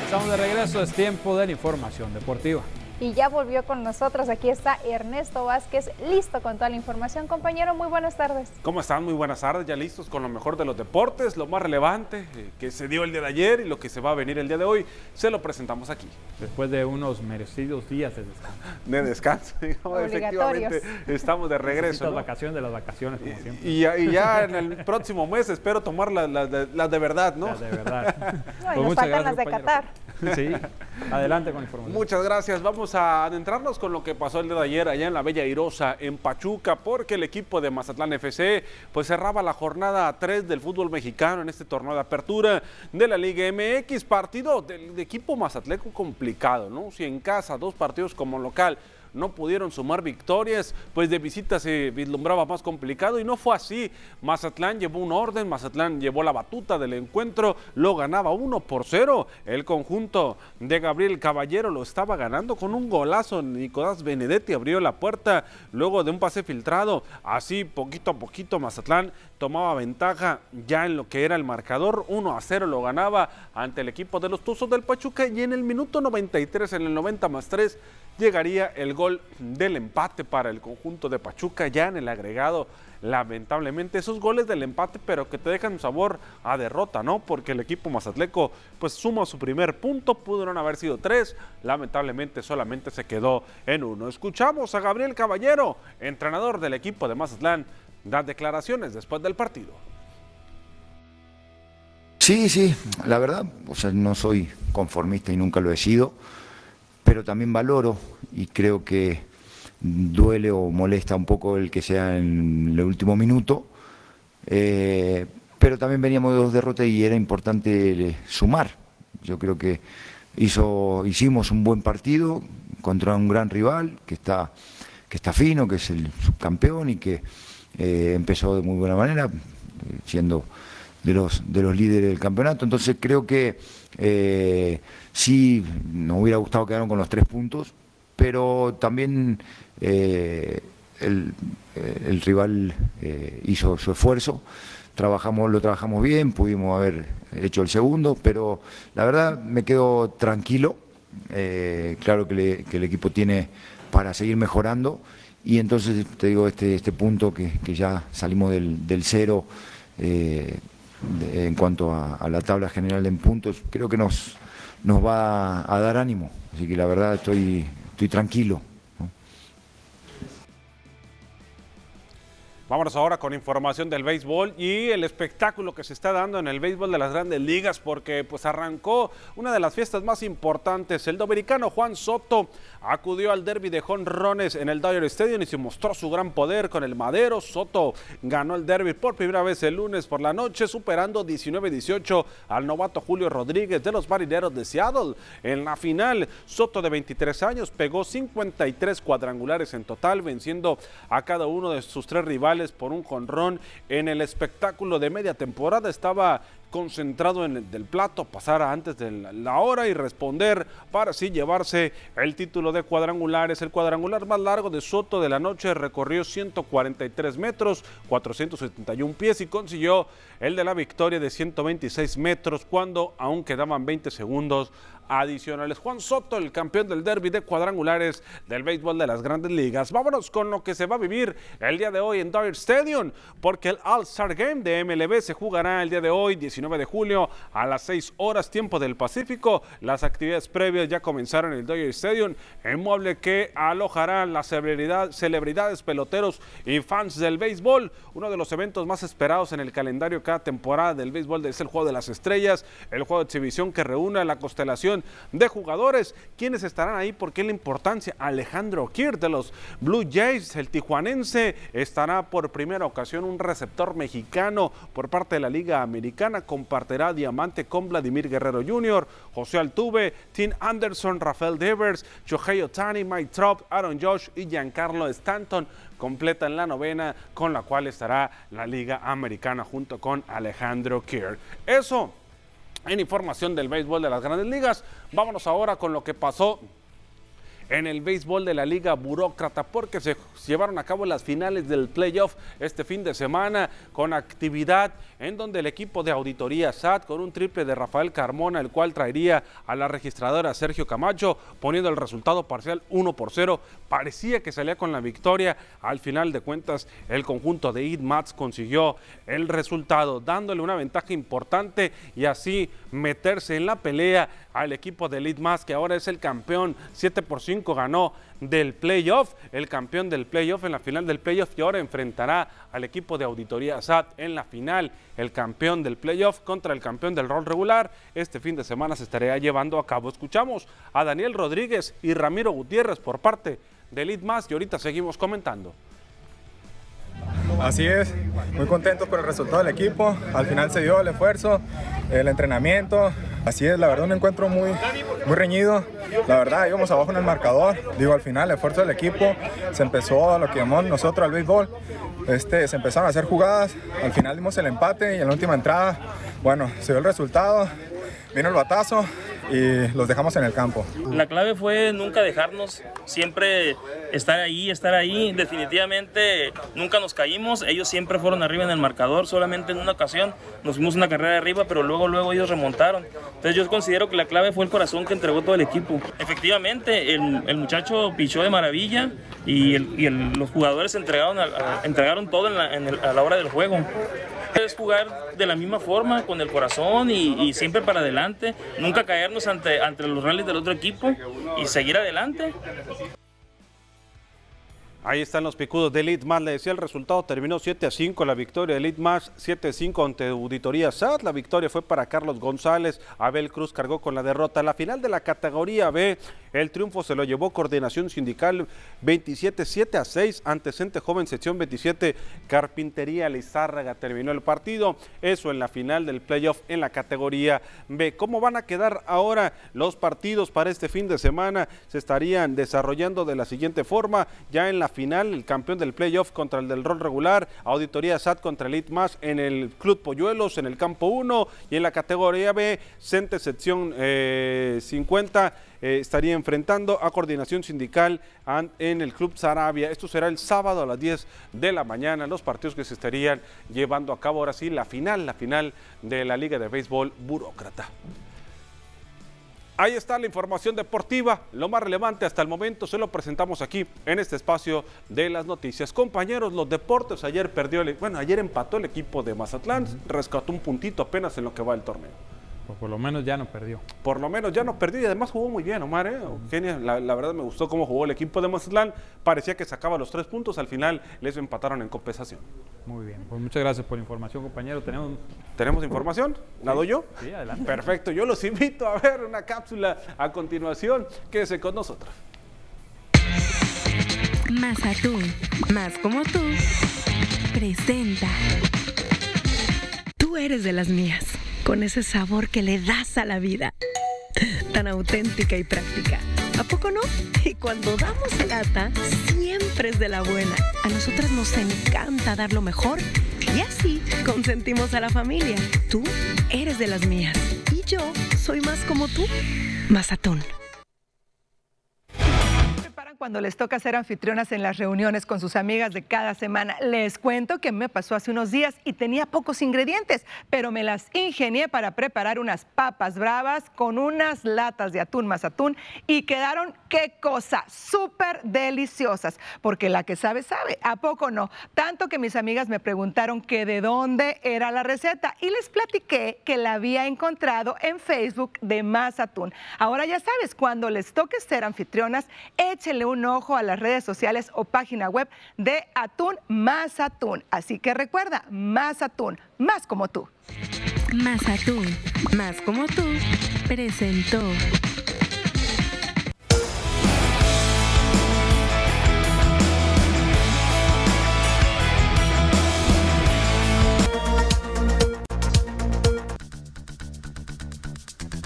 Estamos de regreso, es tiempo de la información deportiva y ya volvió con nosotros. Aquí está Ernesto Vázquez, listo con toda la información. Compañero, muy buenas tardes. ¿Cómo están? Muy buenas tardes, ya listos con lo mejor de los deportes, lo más relevante eh, que se dio el día de ayer y lo que se va a venir el día de hoy, se lo presentamos aquí. Después de unos merecidos días de descanso. De descanso, [laughs] digamos, efectivamente, estamos de regreso. Las vacaciones de las vacaciones, como siempre. Y, ya, en el [laughs] próximo mes espero tomar las la, de verdad, ¿no? [laughs] Las de verdad. no, y nos pues faltan las de Qatar. Sí, adelante con la información. Muchas gracias. Vamos a adentrarnos con lo que pasó el día de ayer allá en la Bella Irosa, en Pachuca, porque el equipo de Mazatlán FC pues cerraba la jornada 3 del fútbol mexicano en este torneo de apertura de la Liga MX. Partido del equipo mazatleco complicado, ¿no? Si en casa, dos partidos como local no pudieron sumar victorias, pues de visita se vislumbraba más complicado y no fue así. Mazatlán llevó un orden, Mazatlán llevó la batuta del encuentro, lo ganaba 1 por 0. El conjunto de Gabriel Caballero lo estaba ganando con un golazo. Nicolás Benedetti abrió la puerta luego de un pase filtrado. Así poquito a poquito Mazatlán tomaba ventaja ya en lo que era el marcador. 1 a 0 lo ganaba ante el equipo de los Tuzos del Pachuca y en el minuto 93, en el 90 más 3, llegaría el gol del empate para el conjunto de Pachuca ya en el agregado. Lamentablemente esos goles del empate, pero que te dejan sabor a derrota, ¿no? Porque el equipo mazatleco pues suma su primer punto, pudieron haber sido tres, lamentablemente solamente se quedó en uno. Escuchamos a Gabriel Caballero, entrenador del equipo de Mazatlán, dar declaraciones después del partido. Sí, sí, la verdad, o sea, no soy conformista y nunca lo he sido pero también valoro y creo que duele o molesta un poco el que sea en el último minuto, eh, pero también veníamos de dos derrotas y era importante sumar. Yo creo que hizo, hicimos un buen partido contra un gran rival que está, que está fino, que es el subcampeón y que eh, empezó de muy buena manera, siendo de los, de los líderes del campeonato. Entonces creo que eh, sí nos hubiera gustado quedar con los tres puntos, pero también eh, el, el, rival eh, hizo su esfuerzo, trabajamos, lo trabajamos bien, pudimos haber hecho el segundo, pero la verdad me quedo tranquilo, claro que, el equipo tiene para seguir mejorando. Y entonces te digo este, este punto que, ya salimos del cero en cuanto a, la tabla general en puntos, creo que nos, nos va a dar ánimo. Así que la verdad estoy, estoy tranquilo. Vámonos ahora con información del béisbol y el espectáculo que se está dando en el béisbol de las grandes ligas porque pues arrancó una de las fiestas más importantes. El dominicano Juan Soto acudió al derby de jonrones en el Dodger Stadium y se mostró su gran poder con el madero. Soto ganó el derby por primera vez el lunes por la noche superando 19-18 al novato Julio Rodríguez de los Marineros de Seattle. En la final, Soto de 23 años pegó 53 cuadrangulares en total venciendo a cada uno de sus tres rivales por un jonrón en el espectáculo de media temporada. Estaba concentrado en el del plato, pasar antes de la hora y responder para así llevarse el título de cuadrangulares. El cuadrangular más largo de Soto de la noche recorrió 143 metros, 471 pies y consiguió el de la victoria de 126 metros cuando aún quedaban 20 segundos adicionales. Juan Soto, el campeón del derby de cuadrangulares del béisbol de las grandes ligas. Vámonos con lo que se va a vivir el día de hoy en Dodger Stadium, porque el All-Star Game de MLB se jugará el día de hoy, 19 de julio, a las 6 horas tiempo del Pacífico. Las actividades previas ya comenzaron en el Dodger Stadium, mueble que alojará las celebridades, peloteros y fans del béisbol. Uno de los eventos más esperados en el calendario cada temporada del béisbol es el Juego de las Estrellas, el juego de exhibición que reúne a la constelación de jugadores. ¿Quiénes estarán ahí? ¿Por qué la importancia? Alejandro Kir de los Blue Jays, el tijuanense, estará por primera ocasión un receptor mexicano por parte de la Liga Americana. Compartirá diamante con Vladimir Guerrero Jr., José Altuve, Tim Anderson, Rafael Devers, Shohei Otani, Mike Trout, Aaron Josh y Giancarlo Stanton completan la novena con la cual estará la Liga Americana junto con Alejandro Kier. Eso en información del béisbol de las grandes ligas. Vámonos ahora con lo que pasó en el béisbol de la Liga Burócrata porque se llevaron a cabo las finales del playoff este fin de semana con actividad en donde el equipo de auditoría SAT con un triple de Rafael Carmona, el cual traería a la registradora Sergio Camacho, poniendo el resultado parcial 1 por 0. Parecía que salía con la victoria. Al final de cuentas, el conjunto de IDMATS consiguió el resultado, dándole una ventaja importante y así meterse en la pelea al equipo de IDMATS, que ahora es el campeón 7 por 5 ganó del playoff, el campeón del playoff en la final del playoff y ahora enfrentará al equipo de auditoría SAT en la final, el campeón del playoff contra el campeón del rol regular. Este fin de semana se estaría llevando a cabo. Escuchamos a Daniel Rodríguez y Ramiro Gutiérrez por parte de Elite Más y ahorita seguimos comentando. Así es, muy contentos con el resultado del equipo. Al final se dio el esfuerzo, el entrenamiento, Así es, la verdad un encuentro muy, muy reñido. La verdad íbamos abajo en el marcador. Digo, al final el esfuerzo del equipo se empezó a lo que llamamos nosotros al béisbol. Este, se empezaron a hacer jugadas, al final dimos el empate y en la última entrada, bueno, se dio el resultado, vino el batazo y los dejamos en el campo. La clave fue nunca dejarnos, siempre estar ahí, estar ahí. Definitivamente nunca nos caímos, ellos siempre fueron arriba en el marcador, solamente en una ocasión nos fuimos una carrera de arriba, pero luego, luego ellos remontaron. Entonces yo considero que la clave fue el corazón que entregó todo el equipo. Efectivamente, el, el muchacho pichó de maravilla y, el, y el, los jugadores entregaron, a, a, entregaron todo en la, en a la hora del juego. Es jugar de la misma forma, con el corazón y, siempre para adelante, nunca caernos ante, ante los rallies del otro equipo y seguir adelante. Ahí están los picudos de Elite Más. Le decía el resultado, terminó 7 a 5 la victoria de Elite Más, 7 a 5 ante Auditoría SAT. La victoria fue para Carlos González. Abel Cruz cargó con la derrota. La final de la categoría B, el triunfo se lo llevó Coordinación Sindical 27 7 a 6 ante Cente Joven sección 27 Carpintería Lizárraga. Terminó el partido. Eso en la final del playoff en la categoría B. ¿Cómo van a quedar ahora los partidos para este fin de semana? Se estarían desarrollando de la siguiente forma. Ya en la final, el campeón del playoff contra el del rol regular, Auditoría SAT contra Elite Más en el Club Polluelos en el campo 1 y en la categoría B, Cente sección eh, 50 eh, estaría enfrentando a Coordinación Sindical en el Club Sarabia. Esto será el sábado a las 10 de la mañana, los partidos que se estarían llevando a cabo ahora sí, la final, la final de la Liga de Béisbol Burócrata. Ahí está la información deportiva, lo más relevante hasta el momento se lo presentamos aquí en este espacio de las noticias. Compañeros, los deportes ayer perdió, el, bueno, ayer empató el equipo de Mazatlán, rescató un puntito apenas en lo que va el torneo. Pues por lo menos ya no perdió. Por lo menos ya no perdió y además jugó muy bien, Omar. ¿eh? Eugenia, la, la, verdad me gustó cómo jugó el equipo de Mazatlán. Parecía que sacaba los tres puntos, al final les empataron en compensación. Muy bien, pues muchas gracias por la información, compañero. ¿Tenemos, ¿Tenemos información? ¿La doy yo? Sí, adelante. Perfecto, yo los invito a ver una cápsula a continuación. Quédese con nosotros. Mazatún, más como tú, presenta. Tú eres de las mías con ese sabor que le das a la vida. Tan auténtica y práctica. ¿A poco no? Y cuando damos lata, siempre es de la buena. A nosotras nos encanta dar lo mejor y así consentimos a la familia. Tú eres de las mías y yo soy más como tú. Mazatón cuando les toca ser anfitrionas en las reuniones con sus amigas de cada semana. Les cuento que me pasó hace unos días y tenía pocos ingredientes, pero me las ingenié para preparar unas papas bravas con unas latas de atún más atún y quedaron, qué cosa, súper deliciosas, porque la que sabe, sabe, ¿a poco no? Tanto que mis amigas me preguntaron que de dónde era la receta y les platiqué que la había encontrado en Facebook de Más Atún. Ahora ya sabes, cuando les toque ser anfitrionas, échenle un ojo a las redes sociales o página web de Atún Más Atún. Así que recuerda, Más Atún, más como tú. Más Atún, más como tú, presentó.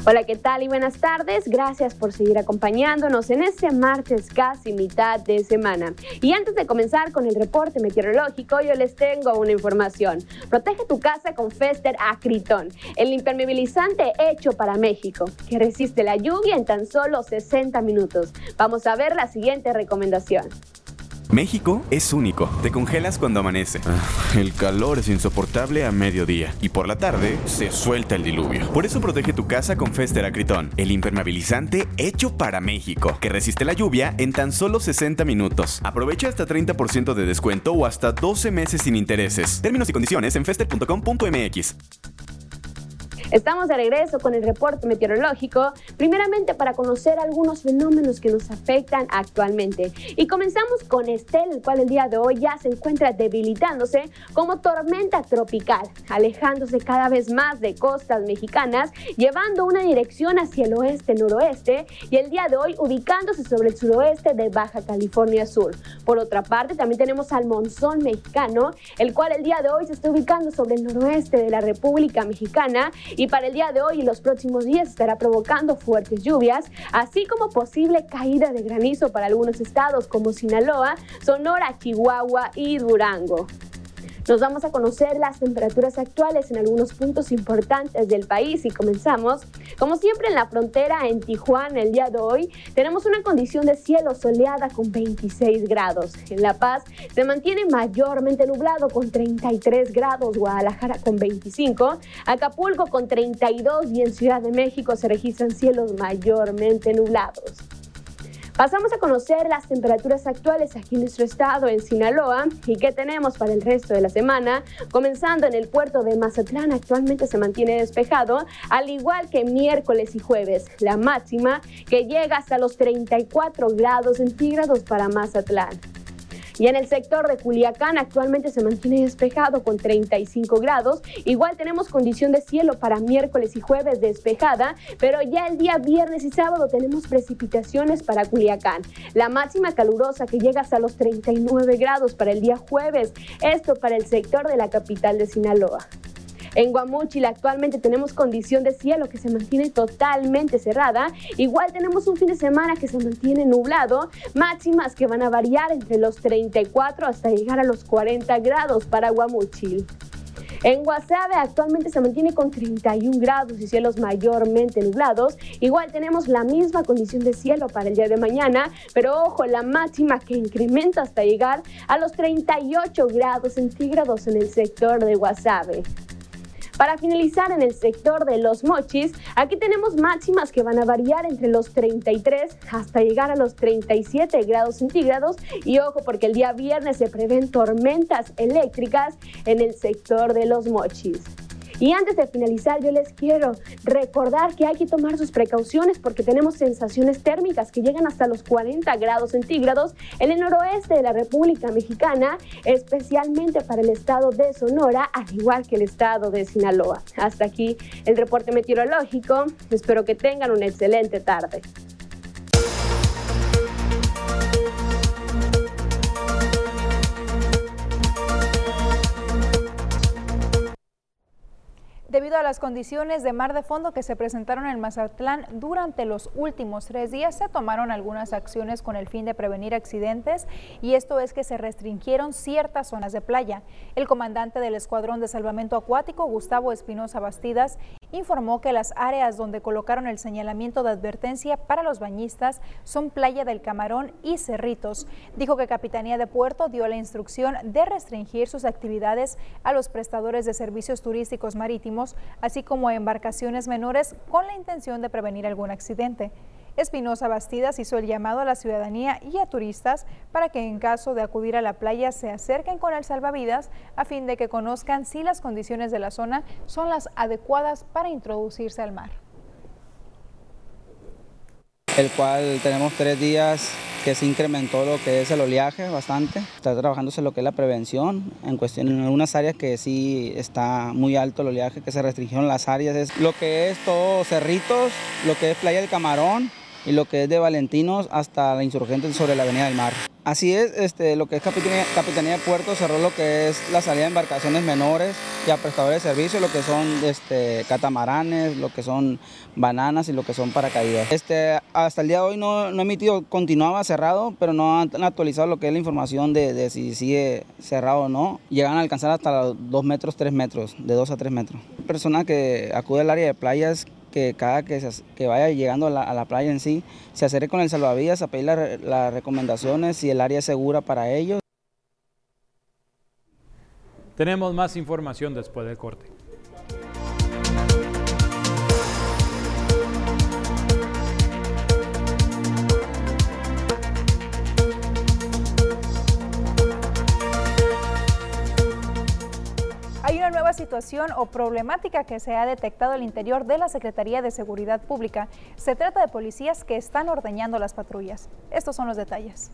Hola, ¿qué tal y buenas tardes? Gracias por seguir acompañándonos en este martes casi mitad de semana. Y antes de comenzar con el reporte meteorológico, yo les tengo una información. Protege tu casa con Fester Acritón, el impermeabilizante hecho para México, que resiste la lluvia en tan solo 60 minutos. Vamos a ver la siguiente recomendación. México es único. Te congelas cuando amanece. Ah, el calor es insoportable a mediodía. Y por la tarde se suelta el diluvio. Por eso protege tu casa con Fester Acritón, el impermeabilizante hecho para México, que resiste la lluvia en tan solo 60 minutos. Aprovecha hasta 30% de descuento o hasta 12 meses sin intereses. Términos y condiciones en fester.com.mx. Estamos de regreso con el reporte meteorológico, primeramente para conocer algunos fenómenos que nos afectan actualmente. Y comenzamos con Estel, el cual el día de hoy ya se encuentra debilitándose como tormenta tropical, alejándose cada vez más de costas mexicanas, llevando una dirección hacia el oeste-noroeste y el día de hoy ubicándose sobre el suroeste de Baja California Sur. Por otra parte, también tenemos al monzón mexicano, el cual el día de hoy se está ubicando sobre el noroeste de la República Mexicana y para el día de hoy y los próximos días estará provocando fuertes lluvias, así como posible caída de granizo para algunos estados como Sinaloa, Sonora, Chihuahua y Durango. Nos vamos a conocer las temperaturas actuales en algunos puntos importantes del país y comenzamos, como siempre, en la frontera en Tijuana el día de hoy. Tenemos una condición de cielo soleada con 26 grados. En La Paz se mantiene mayormente nublado con 33 grados, Guadalajara con 25, Acapulco con 32 y en Ciudad de México se registran cielos mayormente nublados. Pasamos a conocer las temperaturas actuales aquí en nuestro estado, en Sinaloa, y qué tenemos para el resto de la semana. Comenzando en el puerto de Mazatlán, actualmente se mantiene despejado, al igual que miércoles y jueves. La máxima que llega hasta los 34 grados centígrados para Mazatlán. Y en el sector de Culiacán actualmente se mantiene despejado con 35 grados. Igual tenemos condición de cielo para miércoles y jueves despejada, pero ya el día viernes y sábado tenemos precipitaciones para Culiacán. La máxima calurosa que llega hasta los 39 grados para el día jueves. Esto para el sector de la capital de Sinaloa. En Guamúchil actualmente tenemos condición de cielo que se mantiene totalmente cerrada. Igual tenemos un fin de semana que se mantiene nublado, máximas que van a variar entre los 34 hasta llegar a los 40 grados para Guamúchil. En Guasave actualmente se mantiene con 31 grados y cielos mayormente nublados. Igual tenemos la misma condición de cielo para el día de mañana, pero ojo, la máxima que incrementa hasta llegar a los 38 grados centígrados en el sector de Guasave. Para finalizar en el sector de los mochis, aquí tenemos máximas que van a variar entre los 33 hasta llegar a los 37 grados centígrados y ojo porque el día viernes se prevén tormentas eléctricas en el sector de los mochis. Y antes de finalizar, yo les quiero recordar que hay que tomar sus precauciones porque tenemos sensaciones térmicas que llegan hasta los 40 grados centígrados en el noroeste de la República Mexicana, especialmente para el estado de Sonora, al igual que el estado de Sinaloa. Hasta aquí el reporte meteorológico. Espero que tengan una excelente tarde. Debido a las condiciones de mar de fondo que se presentaron en Mazatlán durante los últimos tres días, se tomaron algunas acciones con el fin de prevenir accidentes y esto es que se restringieron ciertas zonas de playa. El comandante del Escuadrón de Salvamento Acuático, Gustavo Espinosa Bastidas, informó que las áreas donde colocaron el señalamiento de advertencia para los bañistas son Playa del Camarón y Cerritos. Dijo que Capitanía de Puerto dio la instrucción de restringir sus actividades a los prestadores de servicios turísticos marítimos, así como a embarcaciones menores con la intención de prevenir algún accidente. Espinosa Bastidas hizo el llamado a la ciudadanía y a turistas para que en caso de acudir a la playa se acerquen con el salvavidas a fin de que conozcan si las condiciones de la zona son las adecuadas para introducirse al mar. El cual tenemos tres días que se incrementó lo que es el oleaje bastante. Está trabajándose lo que es la prevención en cuestión en algunas áreas que sí está muy alto el oleaje, que se restringieron las áreas. Es lo que es todo Cerritos, lo que es Playa del Camarón, y lo que es de Valentinos hasta la Insurgente sobre la Avenida del Mar. Así es, este, lo que es Capitanía, de Puerto cerró lo que es la salida de embarcaciones menores y a prestadores de servicios, lo que son este, catamaranes, lo que son bananas y lo que son paracaídas. Este, hasta el día de hoy no, no emitido, continuaba cerrado, pero no han actualizado lo que es la información de, de si sigue cerrado o no. Llegan a alcanzar hasta los 2 metros, 3 metros, de 2 a 3 metros. Persona que acude al área de playas que cada que, vaya llegando a la, playa en sí, se acerque con el salvavidas a pedir las recomendaciones si el área es segura para ellos. Tenemos más información después del corte. Hay una nueva situación o problemática que se ha detectado al interior de la Secretaría de Seguridad Pública. Se trata de policías que están ordeñando las patrullas. Estos son los detalles.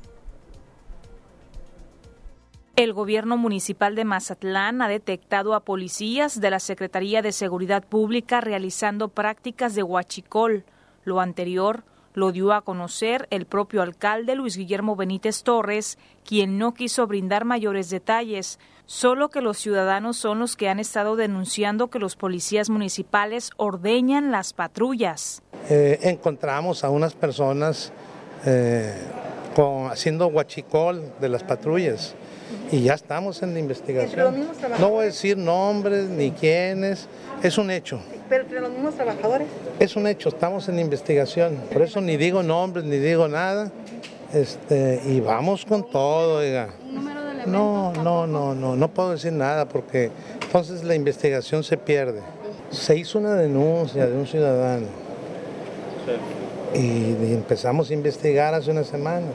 El gobierno municipal de Mazatlán ha detectado a policías de la Secretaría de Seguridad Pública realizando prácticas de huachicol. Lo anterior lo dio a conocer el propio alcalde Luis Guillermo Benítez Torres, quien no quiso brindar mayores detalles, solo que los ciudadanos son los que han estado denunciando que los policías municipales ordeñan las patrullas. Eh, encontramos a unas personas eh, con, haciendo huachicol de las patrullas y ya estamos en la investigación. No voy a decir nombres ni quiénes, es un hecho. ¿Pero entre los mismos trabajadores? Es un hecho, estamos en investigación. Por eso ni digo nombres ni digo nada. Este, y vamos con todo, oiga. No, no, no, no, no puedo decir nada porque entonces la investigación se pierde. Se hizo una denuncia de un ciudadano y empezamos a investigar hace una semana.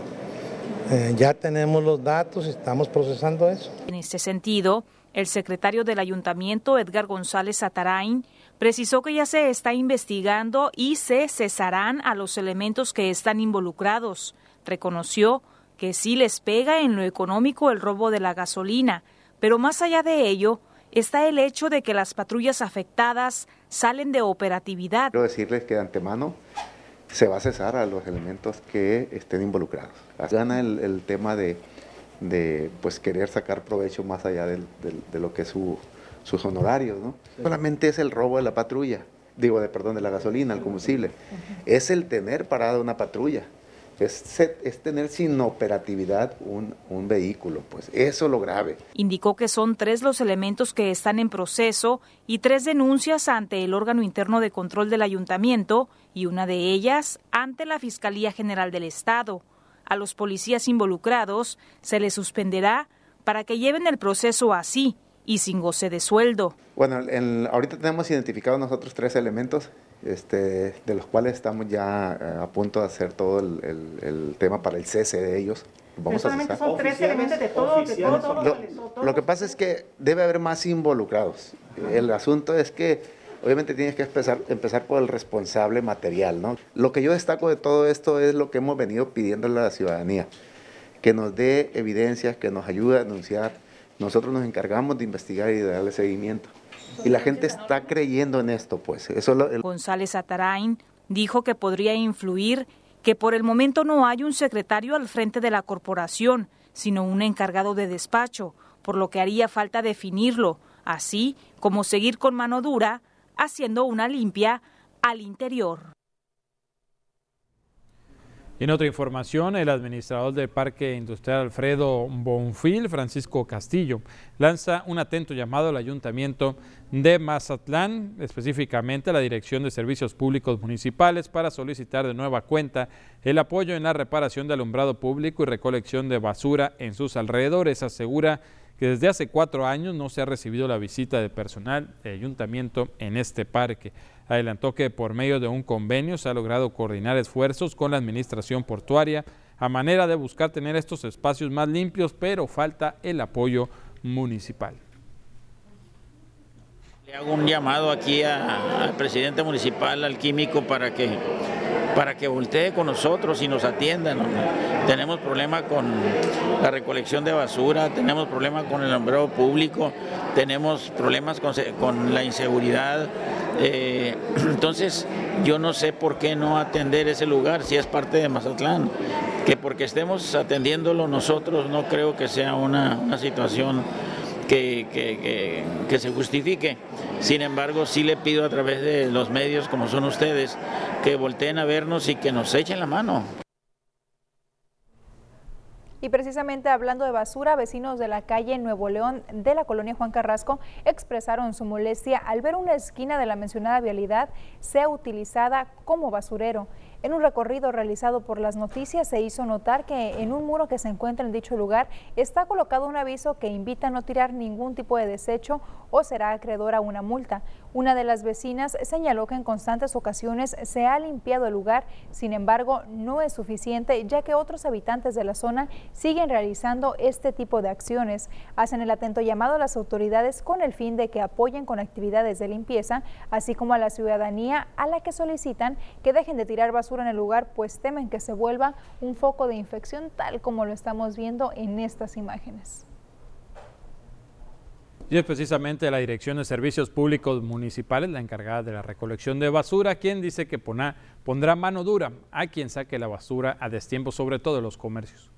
Eh, ya tenemos los datos y estamos procesando eso. En este sentido, el secretario del ayuntamiento, Edgar González Atarain, precisó que ya se está investigando y se cesarán a los elementos que están involucrados. Reconoció que sí les pega en lo económico el robo de la gasolina, pero más allá de ello está el hecho de que las patrullas afectadas salen de operatividad. Quiero decirles que de antemano se va a cesar a los elementos que estén involucrados. Gana el, tema de, pues querer sacar provecho más allá de lo que es su, sus honorarios. ¿no? Solamente es el robo de la patrulla, digo, de, perdón, de la gasolina, el combustible. Es el tener parada una patrulla. Es, es, tener sin operatividad un, un, vehículo, pues eso es lo grave. Indicó que son tres los elementos que están en proceso y tres denuncias ante el órgano interno de control del ayuntamiento y una de ellas ante la Fiscalía General del Estado. A los policías involucrados se les suspenderá para que lleven el proceso así y sin goce de sueldo. Bueno, ahorita tenemos identificados nosotros tres elementos, este, de los cuales estamos ya eh, a punto de hacer todo el, tema para el cese de ellos. Vamos a son tres elementos de todo, de todo, lo, lo que pasa es que debe haber más involucrados. El asunto es que obviamente tienes que empezar, empezar por el responsable material, ¿no? Lo que yo destaco de todo esto es lo que hemos venido pidiendo a la ciudadanía, que nos dé evidencias, que nos ayude a denunciar. Nosotros nos encargamos de investigar y de darle seguimiento. Y la gente está creyendo en esto, pues. González Atarain dijo que podría influir que por el momento no hay un secretario al frente de la corporación, sino un encargado de despacho, por lo que haría falta definirlo, así como seguir con mano dura haciendo una limpia al interior. En otra información, el administrador del Parque Industrial Alfredo Bonfil, Francisco Castillo, lanza un atento llamado al Ayuntamiento de Mazatlán, específicamente a la Dirección de Servicios Públicos Municipales, para solicitar de nueva cuenta el apoyo en la reparación de alumbrado público y recolección de basura en sus alrededores. Asegura que desde hace cuatro años no se ha recibido la visita de personal de ayuntamiento en este parque. Adelantó que por medio de un convenio se ha logrado coordinar esfuerzos con la administración portuaria a manera de buscar tener estos espacios más limpios, pero falta el apoyo municipal. Le hago un llamado aquí al presidente municipal, al químico, para que para que voltee con nosotros y nos atiendan. Tenemos problemas con la recolección de basura, tenemos problemas con el alumbrado público, tenemos problemas con, la inseguridad. Eh, [clears throat] entonces, yo no sé por qué no atender ese lugar si es parte de Mazatlán. Que porque estemos atendiéndolo nosotros no creo que sea una, una situación que, que, se justifique. Sin embargo, sí le pido a través de los medios como son ustedes que volteen a vernos y que nos echen la mano. Y precisamente hablando de basura, vecinos de la calle Nuevo León de la colonia Juan Carrasco expresaron su molestia al ver una esquina de la mencionada vialidad sea utilizada como basurero. En un recorrido realizado por las noticias se hizo notar que en un muro que se encuentra en dicho lugar está colocado un aviso que invita a no tirar ningún tipo de desecho o será acreedor a una multa. Una de las vecinas señaló que en constantes ocasiones se ha limpiado el lugar, sin embargo no es suficiente ya que otros habitantes de la zona siguen realizando este tipo de acciones. Hacen el atento llamado a las autoridades con el fin de que apoyen con actividades de limpieza, así como a la ciudadanía a la que solicitan que dejen de tirar basura en el lugar, pues temen que se vuelva un foco de infección tal como lo estamos viendo en estas imágenes. Y es precisamente la Dirección de Servicios Públicos Municipales la encargada de la recolección de basura, quien dice que pondrá mano dura a quien saque la basura a destiempo, sobre todo en los comercios.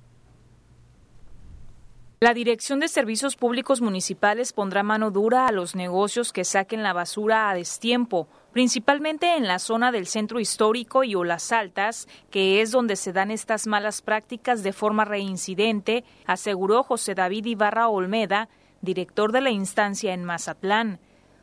La Dirección de Servicios Públicos Municipales pondrá mano dura a los negocios que saquen la basura a destiempo, principalmente en la zona del centro histórico y o las altas, que es donde se dan estas malas prácticas de forma reincidente, aseguró José David Ibarra Olmeda, director de la instancia en Mazatlán.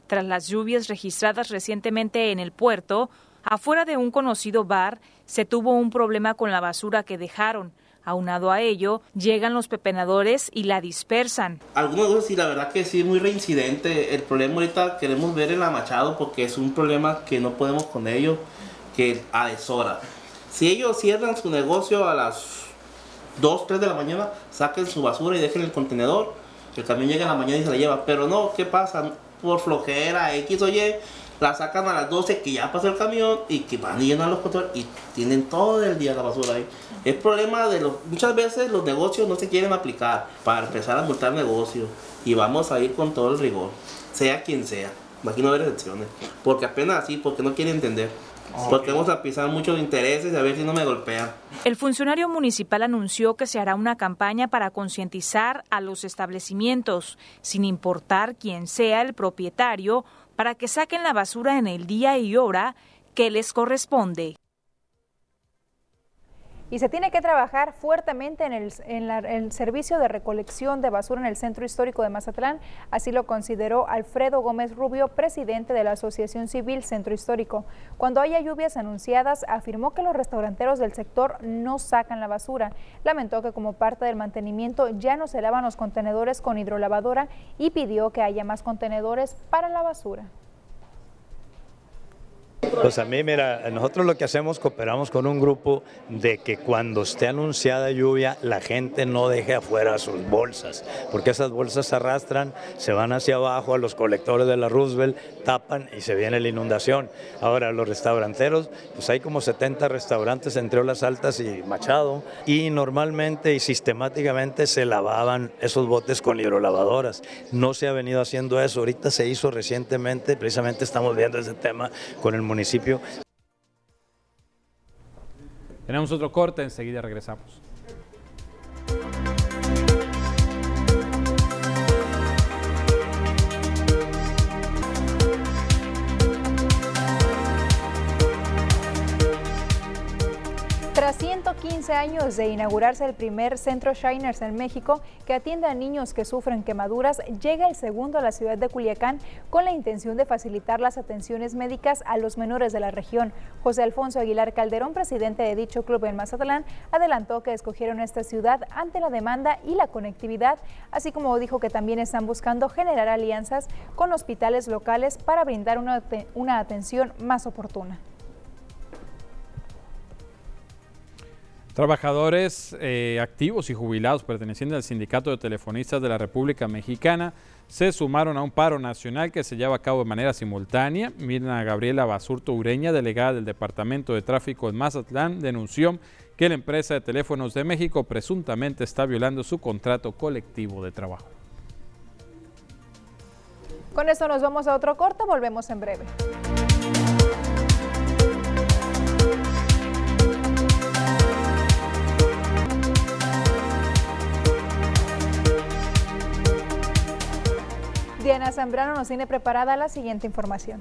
Tras las lluvias registradas recientemente en el puerto, afuera de un conocido bar, se tuvo un problema con la basura que dejaron Aunado a ello, llegan los pepenadores y la dispersan. Algunos dos sí, la verdad que sí, muy reincidente. El problema ahorita queremos ver en la Machado porque es un problema que no podemos con ello, que a deshora. Si ellos cierran su negocio a las 2, 3 de la mañana, saquen su basura y dejen el contenedor, el camión llega en la mañana y se la lleva. Pero no, ¿qué pasa? Por flojera, X o Y, la sacan a las 12 que ya pasó el camión y que van y llenan los contenedores y tienen todo el día la basura ahí. Es problema de los, muchas veces los negocios no se quieren aplicar para empezar a multar negocios y vamos a ir con todo el rigor, sea quien sea. Aquí no hay excepciones, porque apenas así, porque no quieren entender. Porque vamos a pisar muchos intereses y a ver si no me golpean. El funcionario municipal anunció que se hará una campaña para concientizar a los establecimientos, sin importar quién sea el propietario, para que saquen la basura en el día y hora que les corresponde y se tiene que trabajar fuertemente en, el, servicio de recolección de basura en el centro histórico de Mazatlán. Así lo consideró Alfredo Gómez Rubio, presidente de la Asociación Civil Centro Histórico. Cuando haya lluvias anunciadas, afirmó que los restauranteros del sector no sacan la basura. Lamentó que como parte del mantenimiento ya no se lavan los contenedores con hidrolavadora y pidió que haya más contenedores para la basura. Pues a mí, mira, nosotros lo que hacemos, cooperamos con un grupo de que cuando esté anunciada lluvia, la gente no deje afuera sus bolsas, porque esas bolsas se arrastran, se van hacia abajo a los colectores de la Roosevelt, tapan y se viene la inundación. Ahora, los restauranteros, pues hay como 70 restaurantes entre Olas Altas y Machado, y normalmente y sistemáticamente se lavaban esos botes con hidrolavadoras. No se ha venido haciendo eso, ahorita se hizo recientemente, precisamente estamos viendo ese tema con el municipio. Tenemos otro corte, enseguida regresamos. Tras 115 años de inaugurarse el primer centro Shiners en México que atiende a niños que sufren quemaduras, llega el segundo a la ciudad de Culiacán con la intención de facilitar las atenciones médicas a los menores de la región. José Alfonso Aguilar Calderón, presidente de dicho club en Mazatlán, adelantó que escogieron esta ciudad ante la demanda y la conectividad, así como dijo que también están buscando generar alianzas con hospitales locales para brindar una, una atención más oportuna. Trabajadores eh, activos y jubilados pertenecientes al Sindicato de Telefonistas de la República Mexicana se sumaron a un paro nacional que se lleva a cabo de manera simultánea. Mirna Gabriela Basurto Ureña, delegada del Departamento de Tráfico en Mazatlán, denunció que la empresa de teléfonos de México presuntamente está violando su contrato colectivo de trabajo. Con esto nos vamos a otro corte, volvemos en breve. Diana Zambrano nos tiene preparada la siguiente información.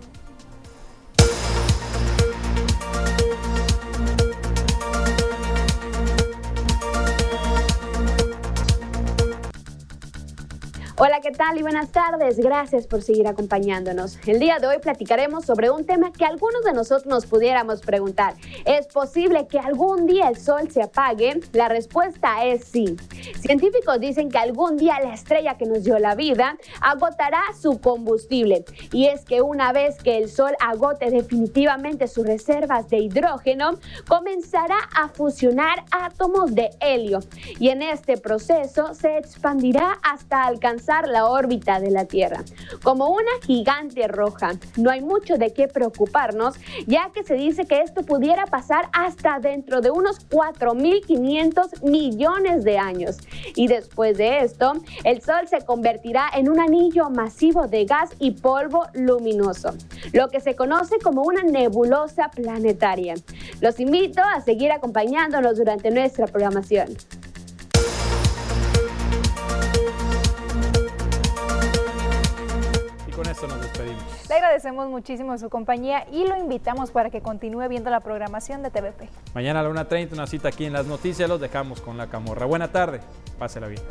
Hola, ¿qué tal y buenas tardes? Gracias por seguir acompañándonos. El día de hoy platicaremos sobre un tema que algunos de nosotros nos pudiéramos preguntar. ¿Es posible que algún día el sol se apague? La respuesta es sí. Científicos dicen que algún día la estrella que nos dio la vida agotará su combustible. Y es que una vez que el sol agote definitivamente sus reservas de hidrógeno, comenzará a fusionar átomos de helio. Y en este proceso se expandirá hasta alcanzar la órbita de la Tierra. Como una gigante roja, no hay mucho de qué preocuparnos, ya que se dice que esto pudiera pasar hasta dentro de unos 4.500 millones de años. Y después de esto, el Sol se convertirá en un anillo masivo de gas y polvo luminoso, lo que se conoce como una nebulosa planetaria. Los invito a seguir acompañándonos durante nuestra programación. Con esto nos despedimos. Le agradecemos muchísimo su compañía y lo invitamos para que continúe viendo la programación de TVP. Mañana a la 1.30 una cita aquí en las noticias. Los dejamos con la camorra. Buena tarde. Pásela bien.